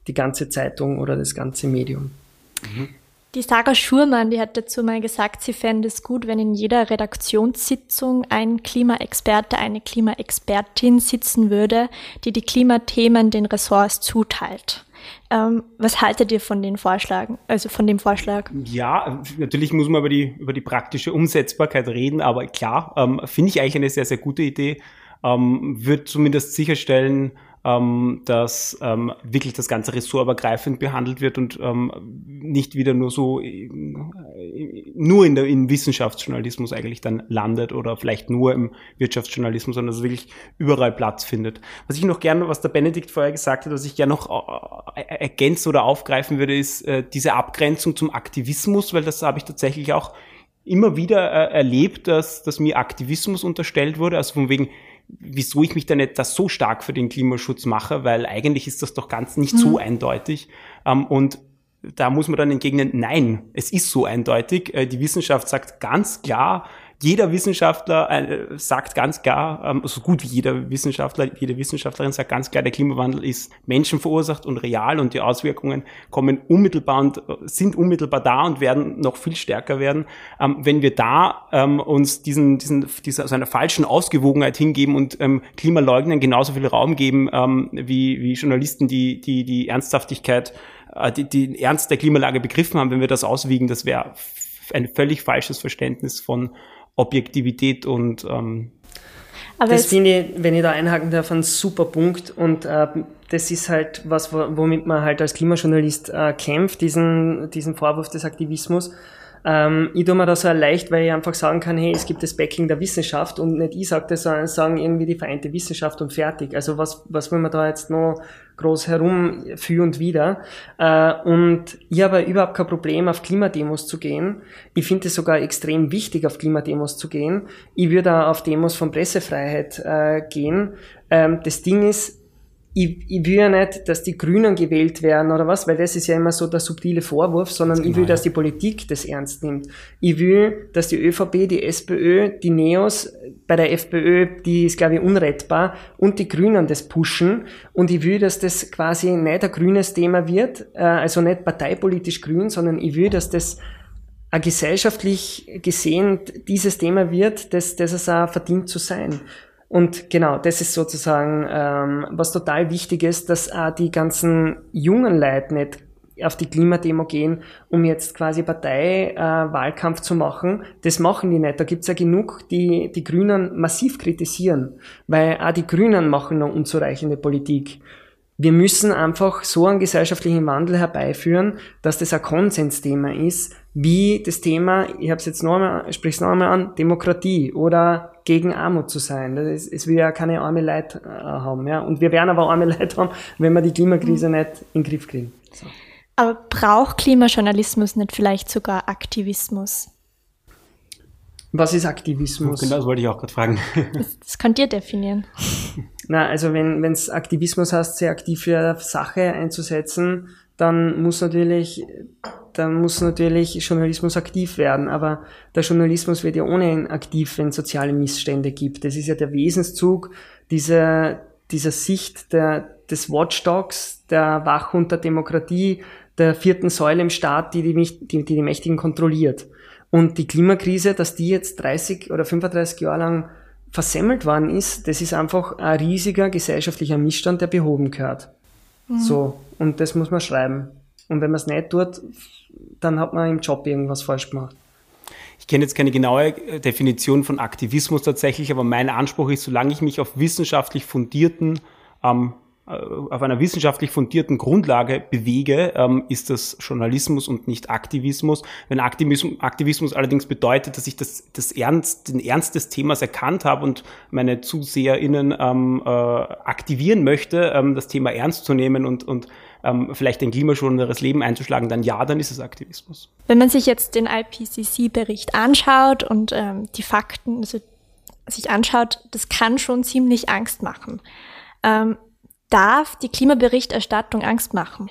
die ganze Zeitung oder das ganze Medium. Mhm. Die Sarah Schurmann, die hat dazu mal gesagt, sie fände es gut, wenn in jeder Redaktionssitzung ein Klimaexperte, eine Klimaexpertin sitzen würde, die die Klimathemen den Ressorts zuteilt. Ähm, was haltet ihr von den Vorschlagen, also von dem Vorschlag? Ja, natürlich muss man über die, über die praktische Umsetzbarkeit reden, aber klar, ähm, finde ich eigentlich eine sehr, sehr gute Idee. Ähm, wird zumindest sicherstellen, ähm, dass ähm, wirklich das ganze ressortübergreifend behandelt wird und ähm, nicht wieder nur so äh, nur in der in Wissenschaftsjournalismus eigentlich dann landet oder vielleicht nur im Wirtschaftsjournalismus, sondern dass es wirklich überall Platz findet. Was ich noch gerne, was der Benedikt vorher gesagt hat, was ich gerne noch äh, ergänzen oder aufgreifen würde, ist äh, diese Abgrenzung zum Aktivismus, weil das habe ich tatsächlich auch immer wieder äh, erlebt, dass, dass mir Aktivismus unterstellt wurde, also von wegen, wieso ich mich da nicht das so stark für den Klimaschutz mache, weil eigentlich ist das doch ganz nicht mhm. so eindeutig. Ähm, und da muss man dann entgegnen, nein, es ist so eindeutig. Äh, die Wissenschaft sagt ganz klar, jeder Wissenschaftler äh, sagt ganz klar, ähm, so gut wie jeder Wissenschaftler, jede Wissenschaftlerin sagt ganz klar, der Klimawandel ist menschenverursacht und real und die Auswirkungen kommen unmittelbar und äh, sind unmittelbar da und werden noch viel stärker werden. Ähm, wenn wir da ähm, uns diesen, diesen, dieser, so einer falschen Ausgewogenheit hingeben und ähm, Klimaleugnern genauso viel Raum geben wie, wie Journalisten, die, die, die Ernsthaftigkeit, äh, die, die Ernst der Klimalage begriffen haben, wenn wir das auswiegen, das wäre ein völlig falsches Verständnis von Objektivität und ähm, aber das finde ich, wenn ich da einhaken darf, ein super Punkt und äh, das ist halt was, womit man halt als Klimajournalist äh, kämpft, diesen, diesen Vorwurf des Aktivismus. Ähm, ich tue mir da so leicht, weil ich einfach sagen kann, hey, es gibt das Backing der Wissenschaft und nicht ich sage das, sondern sagen irgendwie die vereinte Wissenschaft und fertig. Also was, was will man da jetzt noch groß herum für und wieder? Äh, und ich habe überhaupt kein Problem, auf Klimademos zu gehen. Ich finde es sogar extrem wichtig, auf Klimademos zu gehen. Ich würde auch auf Demos von Pressefreiheit äh, gehen. Ähm, das Ding ist, ich, ich will ja nicht, dass die Grünen gewählt werden oder was, weil das ist ja immer so der subtile Vorwurf, sondern ich will, genau, dass die Politik das ernst nimmt. Ich will, dass die ÖVP, die SPÖ, die Neos, bei der FPÖ, die ist glaube ich unrettbar, und die Grünen das pushen. Und ich will, dass das quasi nicht ein grünes Thema wird, äh, also nicht parteipolitisch grün, sondern ich will, dass das gesellschaftlich gesehen dieses Thema wird, das, das es auch verdient zu sein. Und genau, das ist sozusagen, ähm, was total wichtig ist, dass auch die ganzen jungen Leute nicht auf die Klimademo gehen, um jetzt quasi Parteiwahlkampf äh, zu machen. Das machen die nicht. Da gibt's ja genug, die die Grünen massiv kritisieren, weil auch die Grünen machen noch unzureichende Politik. Wir müssen einfach so einen gesellschaftlichen Wandel herbeiführen, dass das ein Konsensthema ist, wie das Thema, ich habe es jetzt noch einmal, sprich es noch einmal an, Demokratie oder gegen Armut zu sein. Das ist, es will ja keine arme Leute äh, haben. Ja? Und wir werden aber arme Leute haben, wenn wir die Klimakrise mhm. nicht in den Griff kriegen. So. Aber braucht Klimajournalismus nicht vielleicht sogar Aktivismus? Was ist Aktivismus? Genau, das wollte ich auch gerade fragen. Das, das könnt ihr definieren. Na, also wenn es Aktivismus heißt, sehr aktiv für Sache einzusetzen, dann muss natürlich, dann muss natürlich Journalismus aktiv werden. Aber der Journalismus wird ja ohnehin aktiv, wenn es soziale Missstände gibt. Das ist ja der Wesenszug dieser, dieser Sicht der, des Watchdogs, der Wachhund der Demokratie, der vierten Säule im Staat, die die, die, die, die Mächtigen kontrolliert. Und die Klimakrise, dass die jetzt 30 oder 35 Jahre lang versemmelt worden ist, das ist einfach ein riesiger gesellschaftlicher Missstand, der behoben gehört. Mhm. So, und das muss man schreiben. Und wenn man es nicht tut, dann hat man im Job irgendwas falsch gemacht. Ich kenne jetzt keine genaue Definition von Aktivismus tatsächlich, aber mein Anspruch ist, solange ich mich auf wissenschaftlich fundierten ähm, äh, auf einer wissenschaftlich fundierten Grundlage bewege, ähm, ist das Journalismus und nicht Aktivismus. Wenn Aktivismus, Aktivismus allerdings bedeutet, dass ich das, das Ernst, den Ernst des Themas erkannt habe und meine ZuseherInnen ähm, äh, aktivieren möchte, ähm, das Thema ernst zu nehmen und, und ähm, vielleicht ein klimaschonenderes Leben einzuschlagen, dann ja, dann ist es Aktivismus. Wenn man sich jetzt den IPCC-Bericht anschaut und ähm, die Fakten also sich anschaut, das kann schon ziemlich Angst machen. Darf die Klimaberichterstattung Angst machen?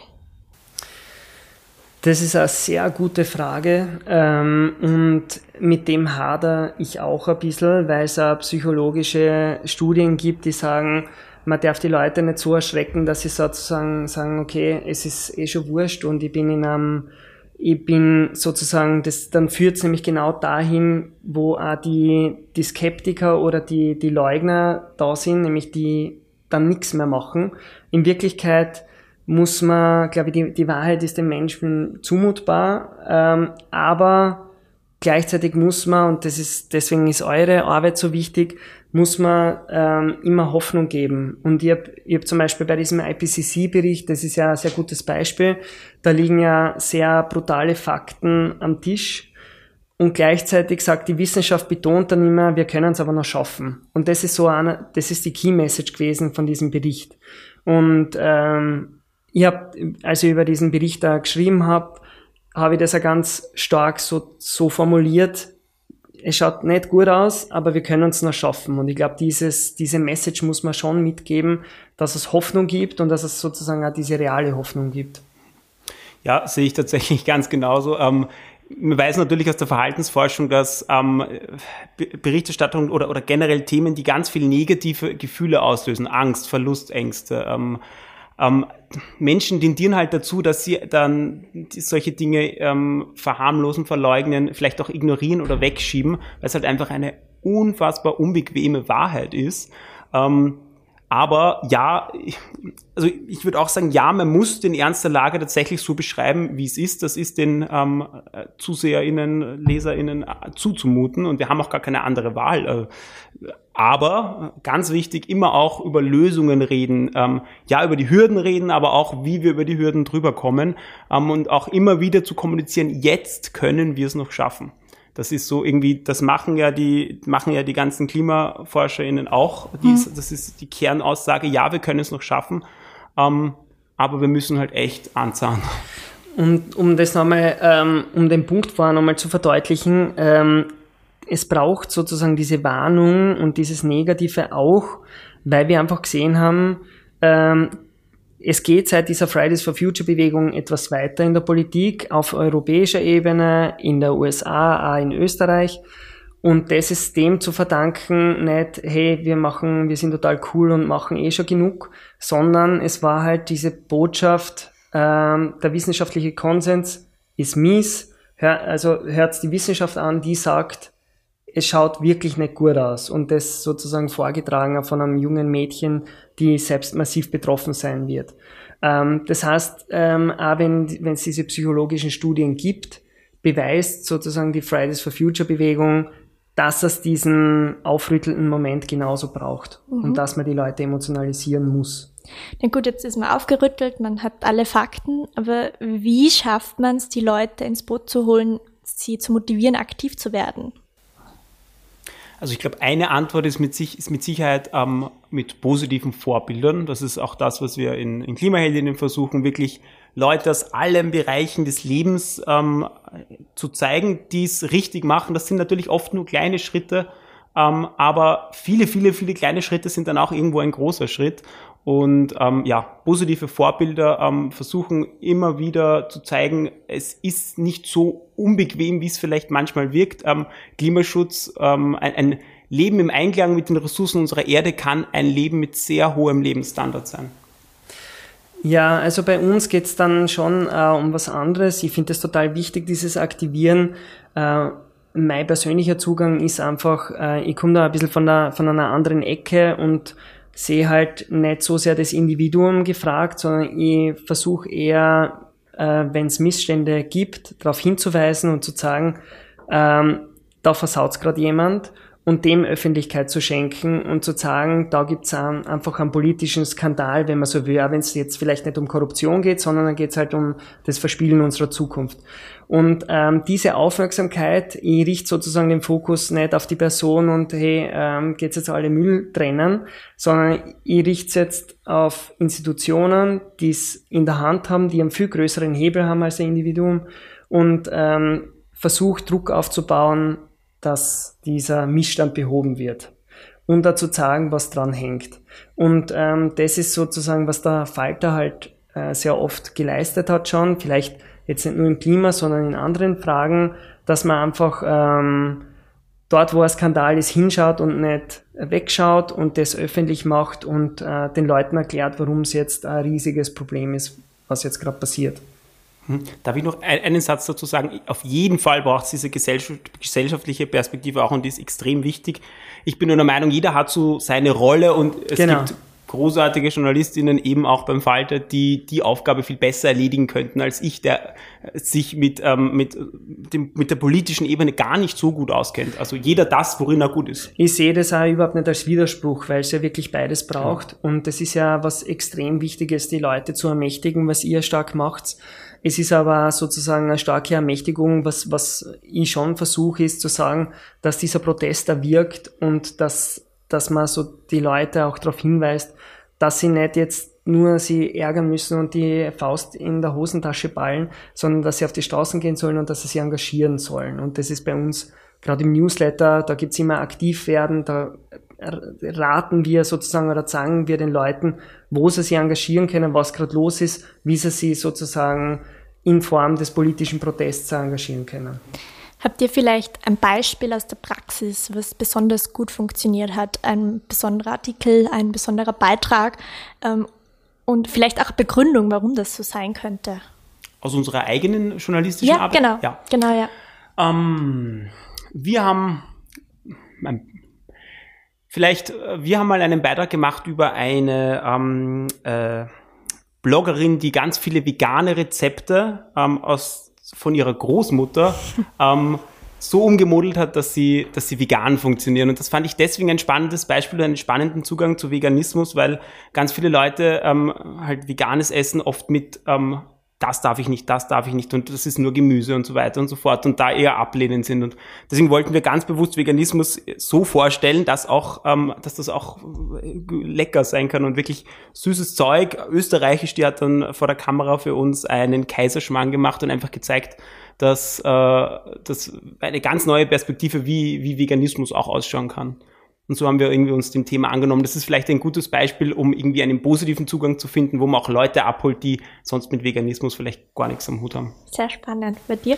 Das ist eine sehr gute Frage ähm, und mit dem hader ich auch ein bisschen, weil es auch psychologische Studien gibt, die sagen, man darf die Leute nicht so erschrecken, dass sie sozusagen sagen, okay, es ist eh schon wurscht und ich bin in einem, ich bin sozusagen, das, dann führt es nämlich genau dahin, wo auch die, die Skeptiker oder die, die Leugner da sind, nämlich die dann nichts mehr machen. In Wirklichkeit muss man, glaube ich, die, die Wahrheit ist dem Menschen zumutbar, ähm, aber gleichzeitig muss man, und das ist, deswegen ist eure Arbeit so wichtig, muss man ähm, immer Hoffnung geben. Und ich habe hab zum Beispiel bei diesem IPCC-Bericht, das ist ja ein sehr gutes Beispiel, da liegen ja sehr brutale Fakten am Tisch, und gleichzeitig sagt die Wissenschaft betont dann immer, wir können es aber noch schaffen. Und das ist so eine, das ist die Key Message gewesen von diesem Bericht. Und ähm, ich habe, als ich über diesen Bericht da geschrieben habe, habe ich das ja ganz stark so, so formuliert. Es schaut nicht gut aus, aber wir können es noch schaffen. Und ich glaube, dieses, diese Message muss man schon mitgeben, dass es Hoffnung gibt und dass es sozusagen auch diese reale Hoffnung gibt. Ja, sehe ich tatsächlich ganz genauso. Ähm, wir weiß natürlich aus der Verhaltensforschung, dass ähm, Berichterstattung oder, oder generell Themen, die ganz viel negative Gefühle auslösen, Angst, Verlust, Ängste, ähm, ähm, Menschen tendieren halt dazu, dass sie dann solche Dinge ähm, verharmlosen, verleugnen, vielleicht auch ignorieren oder wegschieben, weil es halt einfach eine unfassbar unbequeme Wahrheit ist. Ähm, aber ja, also ich würde auch sagen, ja, man muss den Ernst der Lage tatsächlich so beschreiben, wie es ist. Das ist den ähm, ZuseherInnen, LeserInnen äh, zuzumuten und wir haben auch gar keine andere Wahl. Äh, aber ganz wichtig, immer auch über Lösungen reden. Ähm, ja, über die Hürden reden, aber auch, wie wir über die Hürden drüber kommen ähm, und auch immer wieder zu kommunizieren, jetzt können wir es noch schaffen. Das ist so irgendwie, das machen ja die, machen ja die ganzen KlimaforscherInnen auch. Die mhm. das ist die Kernaussage, ja, wir können es noch schaffen, ähm, aber wir müssen halt echt anzahlen. Und um das nochmal, ähm, um den Punkt vorher nochmal zu verdeutlichen, ähm, es braucht sozusagen diese Warnung und dieses Negative auch, weil wir einfach gesehen haben, ähm, es geht seit dieser Fridays for Future Bewegung etwas weiter in der Politik, auf europäischer Ebene, in der USA, auch in Österreich. Und das ist dem zu verdanken, nicht, hey, wir machen, wir sind total cool und machen eh schon genug, sondern es war halt diese Botschaft, ähm, der wissenschaftliche Konsens ist mies, Hör, also hört die Wissenschaft an, die sagt, es schaut wirklich nicht gut aus und das sozusagen vorgetragen von einem jungen Mädchen, die selbst massiv betroffen sein wird. Ähm, das heißt, ähm, auch wenn, wenn es diese psychologischen Studien gibt, beweist sozusagen die Fridays for Future Bewegung, dass es diesen aufrüttelnden Moment genauso braucht mhm. und dass man die Leute emotionalisieren muss. Na gut, jetzt ist man aufgerüttelt, man hat alle Fakten, aber wie schafft man es, die Leute ins Boot zu holen, sie zu motivieren, aktiv zu werden? Also ich glaube, eine Antwort ist mit, sich, ist mit Sicherheit ähm, mit positiven Vorbildern. Das ist auch das, was wir in, in Klimaheldinnen versuchen, wirklich Leute aus allen Bereichen des Lebens ähm, zu zeigen, die es richtig machen. Das sind natürlich oft nur kleine Schritte, ähm, aber viele, viele, viele kleine Schritte sind dann auch irgendwo ein großer Schritt. Und ähm, ja, positive Vorbilder ähm, versuchen immer wieder zu zeigen, es ist nicht so unbequem, wie es vielleicht manchmal wirkt. Ähm, Klimaschutz, ähm, ein, ein Leben im Einklang mit den Ressourcen unserer Erde kann ein Leben mit sehr hohem Lebensstandard sein. Ja, also bei uns geht's dann schon äh, um was anderes. Ich finde es total wichtig, dieses Aktivieren. Äh, mein persönlicher Zugang ist einfach, äh, ich komme da ein bisschen von, der, von einer anderen Ecke und sehe halt nicht so sehr das Individuum gefragt, sondern ich versuche eher, äh, wenn es Missstände gibt, darauf hinzuweisen und zu sagen, ähm, da versaut gerade jemand und dem Öffentlichkeit zu schenken und zu sagen, da gibt's ein, einfach einen politischen Skandal, wenn man so will, auch wenn es jetzt vielleicht nicht um Korruption geht, sondern dann geht's halt um das Verspielen unserer Zukunft. Und ähm, diese Aufmerksamkeit, ich richte sozusagen den Fokus nicht auf die Person und hey, ähm, geht's jetzt alle Müll trennen, sondern ich richte es jetzt auf Institutionen, die es in der Hand haben, die einen viel größeren Hebel haben als ein Individuum und ähm, versuche Druck aufzubauen, dass dieser Missstand behoben wird und dazu sagen, was dran hängt. Und ähm, das ist sozusagen, was der Falter halt äh, sehr oft geleistet hat schon, vielleicht jetzt nicht nur im Klima, sondern in anderen Fragen, dass man einfach ähm, dort, wo ein Skandal ist, hinschaut und nicht wegschaut und das öffentlich macht und äh, den Leuten erklärt, warum es jetzt ein riesiges Problem ist, was jetzt gerade passiert. Hm. Darf ich noch einen Satz dazu sagen? Auf jeden Fall braucht es diese gesellschaftliche Perspektive auch und die ist extrem wichtig. Ich bin nur der Meinung, jeder hat so seine Rolle und es genau. gibt großartige Journalistinnen eben auch beim Falter, die die Aufgabe viel besser erledigen könnten als ich, der sich mit, ähm, mit, dem, mit der politischen Ebene gar nicht so gut auskennt. Also jeder das, worin er gut ist. Ich sehe das auch überhaupt nicht als Widerspruch, weil es ja wirklich beides braucht. Ja. Und das ist ja was extrem Wichtiges, die Leute zu ermächtigen, was ihr stark macht es ist aber sozusagen eine starke Ermächtigung, was, was ich schon versuche, ist zu sagen, dass dieser Protest da wirkt und dass, dass man so die Leute auch darauf hinweist, dass sie nicht jetzt nur sie ärgern müssen und die Faust in der Hosentasche ballen, sondern dass sie auf die Straßen gehen sollen und dass sie sich engagieren sollen. Und das ist bei uns gerade im Newsletter, da gibt's immer aktiv werden, da raten wir sozusagen oder sagen wir den Leuten, wo sie sich engagieren können, was gerade los ist, wie sie sich sozusagen in Form des politischen Protests engagieren können. Habt ihr vielleicht ein Beispiel aus der Praxis, was besonders gut funktioniert hat? Ein besonderer Artikel, ein besonderer Beitrag ähm, und vielleicht auch Begründung, warum das so sein könnte? Aus unserer eigenen journalistischen ja, Arbeit? Genau, ja, genau, ja. Ähm, wir haben Vielleicht, äh, wir haben mal einen Beitrag gemacht über eine ähm, äh, Bloggerin, die ganz viele vegane Rezepte ähm, aus, von ihrer Großmutter ähm, so umgemodelt hat, dass sie, dass sie vegan funktionieren. Und das fand ich deswegen ein spannendes Beispiel, einen spannenden Zugang zu Veganismus, weil ganz viele Leute ähm, halt veganes Essen oft mit ähm, das darf ich nicht, das darf ich nicht und das ist nur Gemüse und so weiter und so fort und da eher ablehnend sind. Und deswegen wollten wir ganz bewusst Veganismus so vorstellen, dass auch, ähm, dass das auch lecker sein kann und wirklich süßes Zeug. Österreichisch, die hat dann vor der Kamera für uns einen Kaiserschmarrn gemacht und einfach gezeigt, dass äh, das eine ganz neue Perspektive, wie, wie Veganismus auch ausschauen kann. Und so haben wir irgendwie uns dem Thema angenommen. Das ist vielleicht ein gutes Beispiel, um irgendwie einen positiven Zugang zu finden, wo man auch Leute abholt, die sonst mit Veganismus vielleicht gar nichts am Hut haben. Sehr spannend. Bei dir?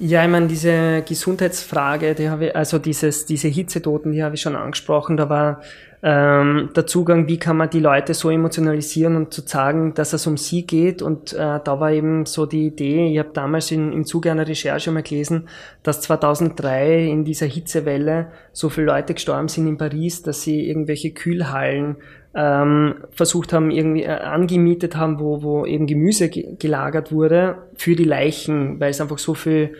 Ja, ich meine, diese Gesundheitsfrage, die habe ich, also dieses, diese Hitzetoten, die habe ich schon angesprochen. Da war ähm, der Zugang, wie kann man die Leute so emotionalisieren und zu sagen, dass es um sie geht. Und äh, da war eben so die Idee, ich habe damals in, im Zuge einer Recherche mal gelesen, dass 2003 in dieser Hitzewelle so viele Leute gestorben sind in Paris, dass sie irgendwelche Kühlhallen ähm, versucht haben, irgendwie äh, angemietet haben, wo, wo eben Gemüse gelagert wurde für die Leichen, weil es einfach so viel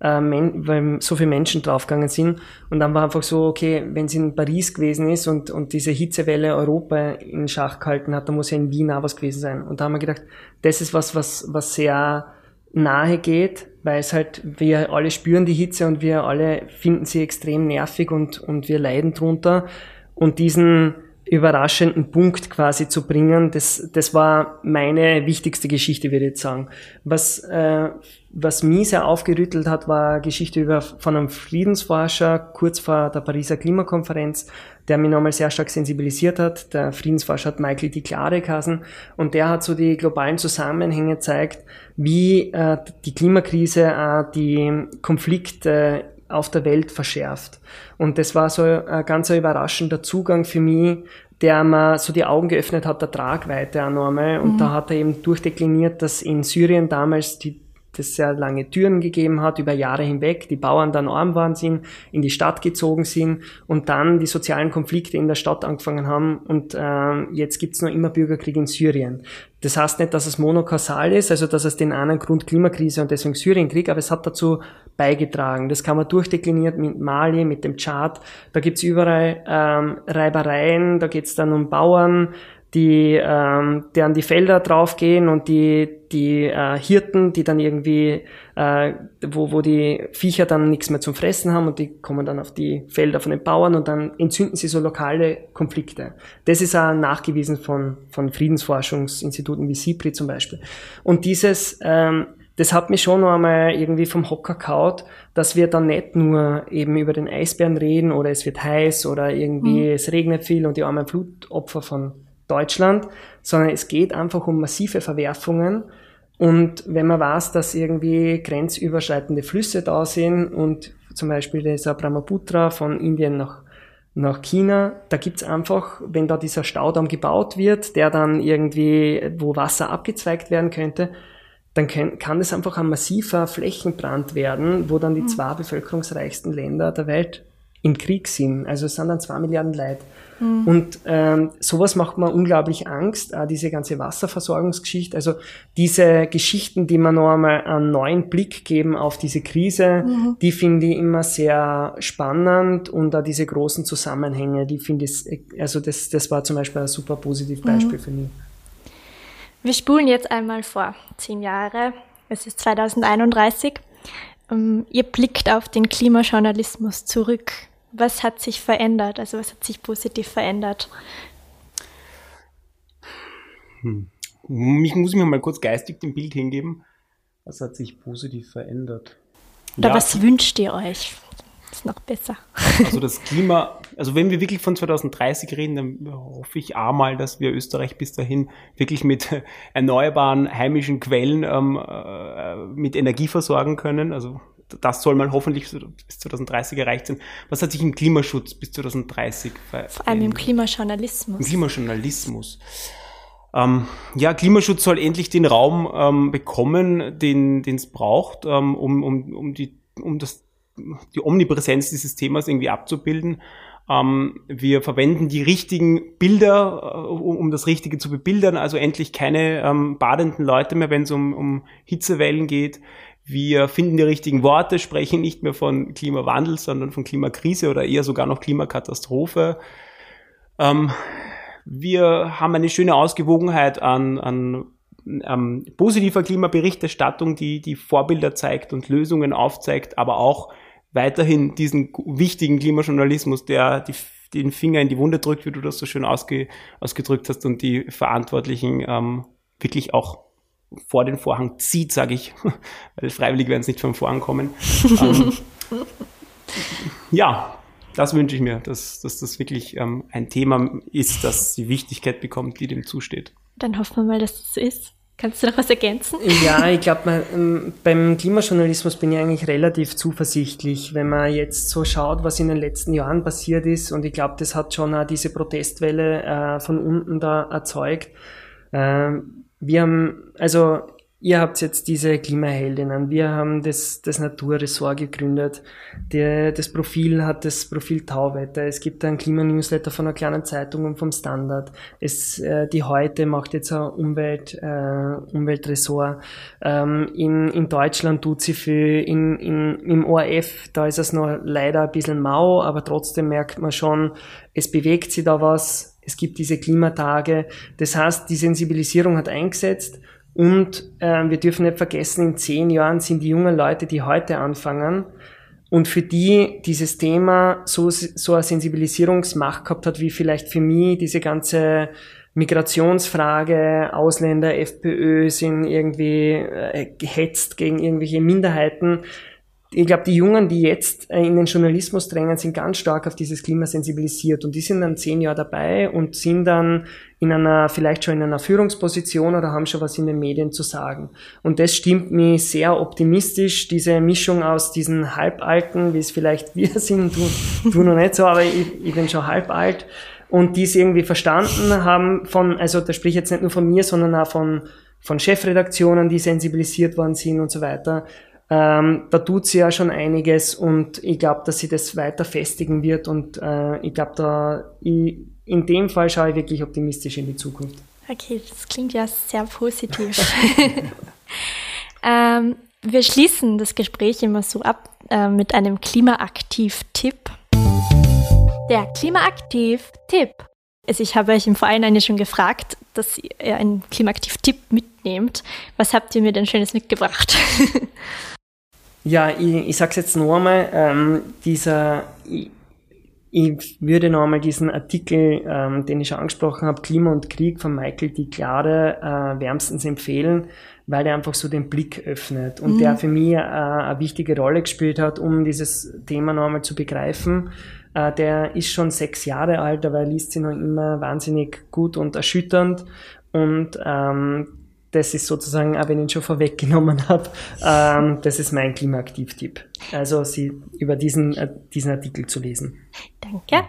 äh, weil so viele Menschen draufgegangen sind. Und dann war einfach so, okay, wenn sie in Paris gewesen ist und, und diese Hitzewelle Europa in Schach gehalten hat, dann muss ja in Wien auch was gewesen sein. Und da haben wir gedacht, das ist was, was, was sehr nahe geht, weil es halt, wir alle spüren die Hitze und wir alle finden sie extrem nervig und, und wir leiden drunter. Und diesen, überraschenden Punkt quasi zu bringen, das, das war meine wichtigste Geschichte, würde ich sagen. Was, äh, was mich sehr aufgerüttelt hat, war Geschichte über, von einem Friedensforscher kurz vor der Pariser Klimakonferenz, der mich nochmal sehr stark sensibilisiert hat. Der Friedensforscher hat Michael Di Clare geheißen und der hat so die globalen Zusammenhänge gezeigt, wie äh, die Klimakrise äh, die Konflikte auf der Welt verschärft. Und das war so ein ganz überraschender Zugang für mich, der mir so die Augen geöffnet hat, der Tragweite auch nochmal. Und mhm. da hat er eben durchdekliniert, dass in Syrien damals die das sehr lange Türen gegeben hat, über Jahre hinweg, die Bauern dann arm waren sind, in die Stadt gezogen sind und dann die sozialen Konflikte in der Stadt angefangen haben und äh, jetzt gibt's noch immer Bürgerkrieg in Syrien. Das heißt nicht, dass es monokausal ist, also dass es den einen Grund Klimakrise und deswegen Syrienkrieg, aber es hat dazu beigetragen. Das kann man durchdekliniert mit Mali, mit dem Chart. Da gibt's überall ähm, Reibereien, da geht's dann um Bauern, die, ähm, die an die Felder draufgehen und die, die äh, Hirten, die dann irgendwie, äh, wo, wo die Viecher dann nichts mehr zum Fressen haben und die kommen dann auf die Felder von den Bauern und dann entzünden sie so lokale Konflikte. Das ist auch nachgewiesen von, von Friedensforschungsinstituten wie SIPRI zum Beispiel. Und dieses, ähm, das hat mich schon noch einmal irgendwie vom Hocker kaut, dass wir dann nicht nur eben über den Eisbären reden oder es wird heiß oder irgendwie mhm. es regnet viel und die armen Flutopfer von Deutschland, sondern es geht einfach um massive Verwerfungen. Und wenn man weiß, dass irgendwie grenzüberschreitende Flüsse da sind und zum Beispiel dieser Brahmaputra von Indien nach, nach China, da gibt's einfach, wenn da dieser Staudamm gebaut wird, der dann irgendwie, wo Wasser abgezweigt werden könnte, dann kann, kann das einfach ein massiver Flächenbrand werden, wo dann die mhm. zwei bevölkerungsreichsten Länder der Welt im Krieg sind. Also es sind dann zwei Milliarden Leute. Mhm. Und ähm, sowas macht mir unglaublich Angst, äh, diese ganze Wasserversorgungsgeschichte. Also diese Geschichten, die man noch einmal einen neuen Blick geben auf diese Krise, mhm. die finde ich immer sehr spannend und auch diese großen Zusammenhänge, die finde ich, also das, das war zum Beispiel ein super positives Beispiel mhm. für mich. Wir spulen jetzt einmal vor, zehn Jahre, es ist 2031. Um, ähm, ihr blickt auf den Klimajournalismus zurück was hat sich verändert? Also was hat sich positiv verändert? Hm. Ich muss mir mal kurz geistig dem Bild hingeben. Was hat sich positiv verändert? Oder ja, was wünscht ihr euch? Ist noch besser. Also das Klima, also wenn wir wirklich von 2030 reden, dann hoffe ich einmal, dass wir Österreich bis dahin wirklich mit erneuerbaren heimischen Quellen ähm, äh, mit Energie versorgen können. Also das soll mal hoffentlich bis 2030 erreicht sein. Was hat sich im Klimaschutz bis 2030 verändert? Vor allem im Klimajournalismus. Im Klimajournalismus. Ähm, ja, Klimaschutz soll endlich den Raum ähm, bekommen, den es braucht, ähm, um, um, um, die, um das, die Omnipräsenz dieses Themas irgendwie abzubilden. Ähm, wir verwenden die richtigen Bilder, äh, um, um, das Richtige zu bebildern, also endlich keine ähm, badenden Leute mehr, wenn es um, um Hitzewellen geht. Wir finden die richtigen Worte, sprechen nicht mehr von Klimawandel, sondern von Klimakrise oder eher sogar noch Klimakatastrophe. Ähm, wir haben eine schöne Ausgewogenheit an, an ähm, positiver Klimaberichterstattung, die die Vorbilder zeigt und Lösungen aufzeigt, aber auch weiterhin diesen wichtigen Klimajournalismus, der die, den Finger in die Wunde drückt, wie du das so schön ausge, ausgedrückt hast, und die Verantwortlichen ähm, wirklich auch vor den Vorhang zieht, sage ich, weil freiwillig werden es nicht vom Vorhang kommen. ähm, ja, das wünsche ich mir, dass, dass das wirklich ähm, ein Thema ist, das die Wichtigkeit bekommt, die dem zusteht. Dann hoffen wir mal, dass es das ist. Kannst du noch was ergänzen? Ja, ich glaube, ähm, beim Klimajournalismus bin ich eigentlich relativ zuversichtlich, wenn man jetzt so schaut, was in den letzten Jahren passiert ist. Und ich glaube, das hat schon auch diese Protestwelle äh, von unten da erzeugt. Äh, wir haben, also Ihr habt jetzt diese Klimaheldinnen, wir haben das, das Naturressort gegründet, Der, das Profil hat das Profil Tauwetter, es gibt einen Klimanewsletter von einer kleinen Zeitung und vom Standard, es, äh, die Heute macht jetzt ein Umwelt, äh, Umweltressort, ähm, in, in Deutschland tut sie viel, in, in, im ORF, da ist es noch leider ein bisschen mau, aber trotzdem merkt man schon, es bewegt sich da was, es gibt diese Klimatage, das heißt, die Sensibilisierung hat eingesetzt, und äh, wir dürfen nicht vergessen, in zehn Jahren sind die jungen Leute, die heute anfangen und für die dieses Thema so, so eine Sensibilisierungsmacht gehabt hat, wie vielleicht für mich diese ganze Migrationsfrage, Ausländer, FPÖ sind irgendwie äh, gehetzt gegen irgendwelche Minderheiten. Ich glaube, die Jungen, die jetzt äh, in den Journalismus drängen, sind ganz stark auf dieses Klima sensibilisiert und die sind dann zehn Jahre dabei und sind dann in einer, vielleicht schon in einer Führungsposition oder haben schon was in den Medien zu sagen. Und das stimmt mich sehr optimistisch, diese Mischung aus diesen Halbalten, wie es vielleicht wir sind, du, du noch nicht so, aber ich, ich bin schon halb alt und die es irgendwie verstanden haben von, also da spreche ich jetzt nicht nur von mir, sondern auch von, von Chefredaktionen, die sensibilisiert worden sind und so weiter. Ähm, da tut sie ja schon einiges und ich glaube, dass sie das weiter festigen wird und äh, ich glaube, da ich, in dem Fall schaue ich wirklich optimistisch in die Zukunft. Okay, das klingt ja sehr positiv. ähm, wir schließen das Gespräch immer so ab äh, mit einem Klimaaktiv-Tipp. Der Klimaaktiv-Tipp. Also ich habe euch im Vorhinein schon gefragt, dass ihr einen Klimaaktiv-Tipp mitnehmt. Was habt ihr mir denn Schönes mitgebracht? ja, ich, ich sage es jetzt noch einmal, ähm, dieser, ich würde noch einmal diesen Artikel, ähm, den ich schon angesprochen habe, Klima und Krieg von Michael die Klare äh, wärmstens empfehlen, weil er einfach so den Blick öffnet und mhm. der für mich äh, eine wichtige Rolle gespielt hat, um dieses Thema noch einmal zu begreifen. Äh, der ist schon sechs Jahre alt, aber er liest sich noch immer wahnsinnig gut und erschütternd und ähm, das ist sozusagen, auch wenn ich ihn schon vorweggenommen habe, ähm, das ist mein Klimaaktiv-Tipp. Also sie über diesen, äh, diesen Artikel zu lesen. Danke.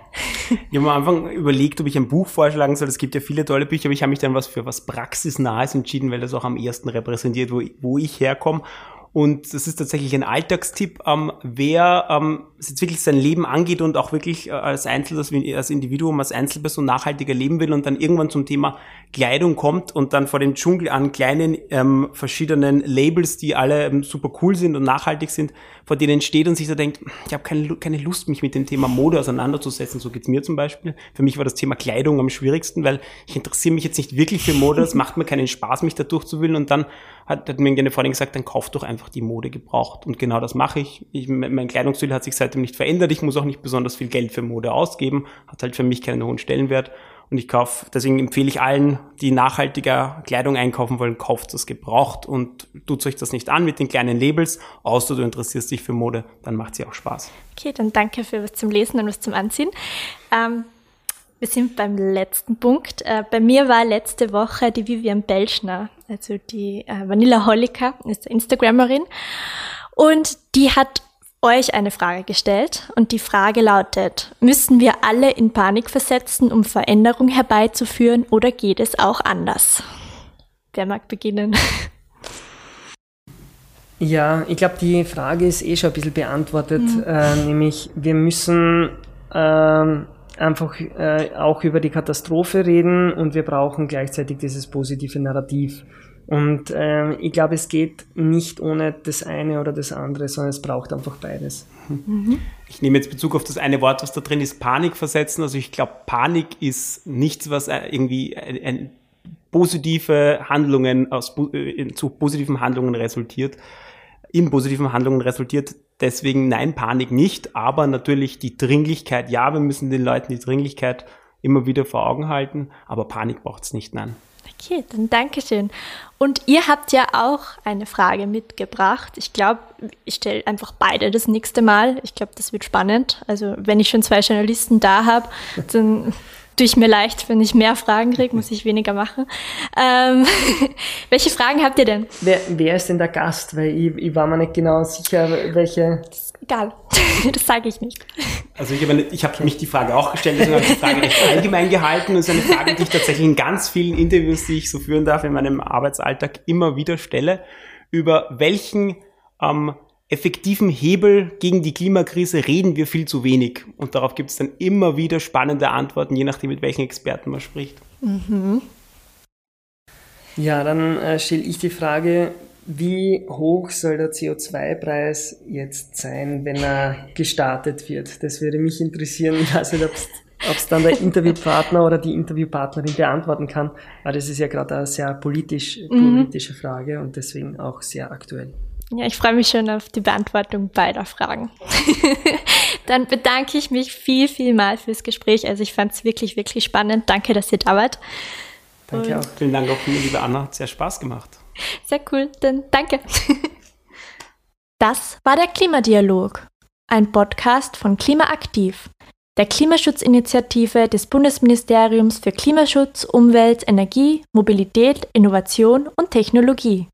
Ich habe am Anfang überlegt, ob ich ein Buch vorschlagen soll. Es gibt ja viele tolle Bücher, aber ich habe mich dann was für was Praxisnahes entschieden, weil das auch am ersten repräsentiert, wo, wo ich herkomme. Und das ist tatsächlich ein Alltagstipp, ähm, wer ähm, jetzt wirklich sein Leben angeht und auch wirklich äh, als Einzel, als Individuum, als Einzelperson nachhaltiger leben will und dann irgendwann zum Thema Kleidung kommt und dann vor dem Dschungel an kleinen ähm, verschiedenen Labels, die alle ähm, super cool sind und nachhaltig sind, vor denen steht und sich so denkt, ich habe keine, keine Lust, mich mit dem Thema Mode auseinanderzusetzen. So geht's mir zum Beispiel. Für mich war das Thema Kleidung am schwierigsten, weil ich interessiere mich jetzt nicht wirklich für Mode, es macht mir keinen Spaß, mich da durchzuwühlen und dann hat, hat mir eine Freundin gesagt, dann kauf doch einfach die Mode gebraucht. Und genau das mache ich. ich. Mein Kleidungsstil hat sich seitdem nicht verändert. Ich muss auch nicht besonders viel Geld für Mode ausgeben. Hat halt für mich keinen hohen Stellenwert. Und ich kaufe, deswegen empfehle ich allen, die nachhaltiger Kleidung einkaufen wollen, kauft das gebraucht und tut euch das nicht an mit den kleinen Labels, außer du interessierst dich für Mode, dann macht sie auch Spaß. Okay, dann danke für was zum Lesen und was zum Anziehen. Ähm, wir sind beim letzten Punkt. Äh, bei mir war letzte Woche die Vivian Belschner, also die äh, Vanilla Holika, ist Instagrammerin. Und die hat euch eine Frage gestellt. Und die Frage lautet, müssen wir alle in Panik versetzen, um Veränderung herbeizuführen oder geht es auch anders? Wer mag beginnen? Ja, ich glaube, die Frage ist eh schon ein bisschen beantwortet, mhm. äh, nämlich wir müssen ähm, einfach äh, auch über die Katastrophe reden und wir brauchen gleichzeitig dieses positive Narrativ. Und äh, ich glaube, es geht nicht ohne das eine oder das andere, sondern es braucht einfach beides. Mhm. Ich nehme jetzt Bezug auf das eine Wort, was da drin ist, Panik versetzen. Also ich glaube, Panik ist nichts, was äh, irgendwie ein, ein positive Handlungen aus äh, zu positiven Handlungen resultiert, in positiven Handlungen resultiert. Deswegen nein, Panik nicht, aber natürlich die Dringlichkeit. Ja, wir müssen den Leuten die Dringlichkeit immer wieder vor Augen halten, aber Panik braucht es nicht, nein. Okay, dann Dankeschön. Und ihr habt ja auch eine Frage mitgebracht. Ich glaube, ich stelle einfach beide das nächste Mal. Ich glaube, das wird spannend. Also wenn ich schon zwei Journalisten da habe, dann tue ich mir leicht, wenn ich mehr Fragen kriege, muss ich weniger machen. Ähm, welche Fragen habt ihr denn? Wer, wer ist denn der Gast? Weil ich, ich war mir nicht genau sicher, welche. Egal, das sage ich nicht. Also ich habe, ich habe mich die Frage auch gestellt, deswegen habe ich die Frage recht allgemein gehalten. Das ist eine Frage, die ich tatsächlich in ganz vielen Interviews, die ich so führen darf, in meinem Arbeitsalltag immer wieder stelle, über welchen ähm, effektiven Hebel gegen die Klimakrise reden wir viel zu wenig. Und darauf gibt es dann immer wieder spannende Antworten, je nachdem, mit welchen Experten man spricht. Mhm. Ja, dann äh, stelle ich die Frage, wie hoch soll der CO2-Preis jetzt sein, wenn er gestartet wird? Das würde mich interessieren. Ich weiß nicht, ob es dann der Interviewpartner oder die Interviewpartnerin beantworten kann, weil das ist ja gerade eine sehr politisch, mhm. politische Frage und deswegen auch sehr aktuell. Ja, ich freue mich schon auf die Beantwortung beider Fragen. Dann bedanke ich mich viel, viel mal fürs Gespräch. Also ich fand es wirklich, wirklich spannend. Danke, dass ihr da wart. Danke Und auch. Vielen Dank auch von mir, liebe Anna. Hat sehr Spaß gemacht. Sehr cool. Dann danke. Das war der Klimadialog, ein Podcast von Klimaaktiv, der Klimaschutzinitiative des Bundesministeriums für Klimaschutz, Umwelt, Energie, Mobilität, Innovation und Technologie.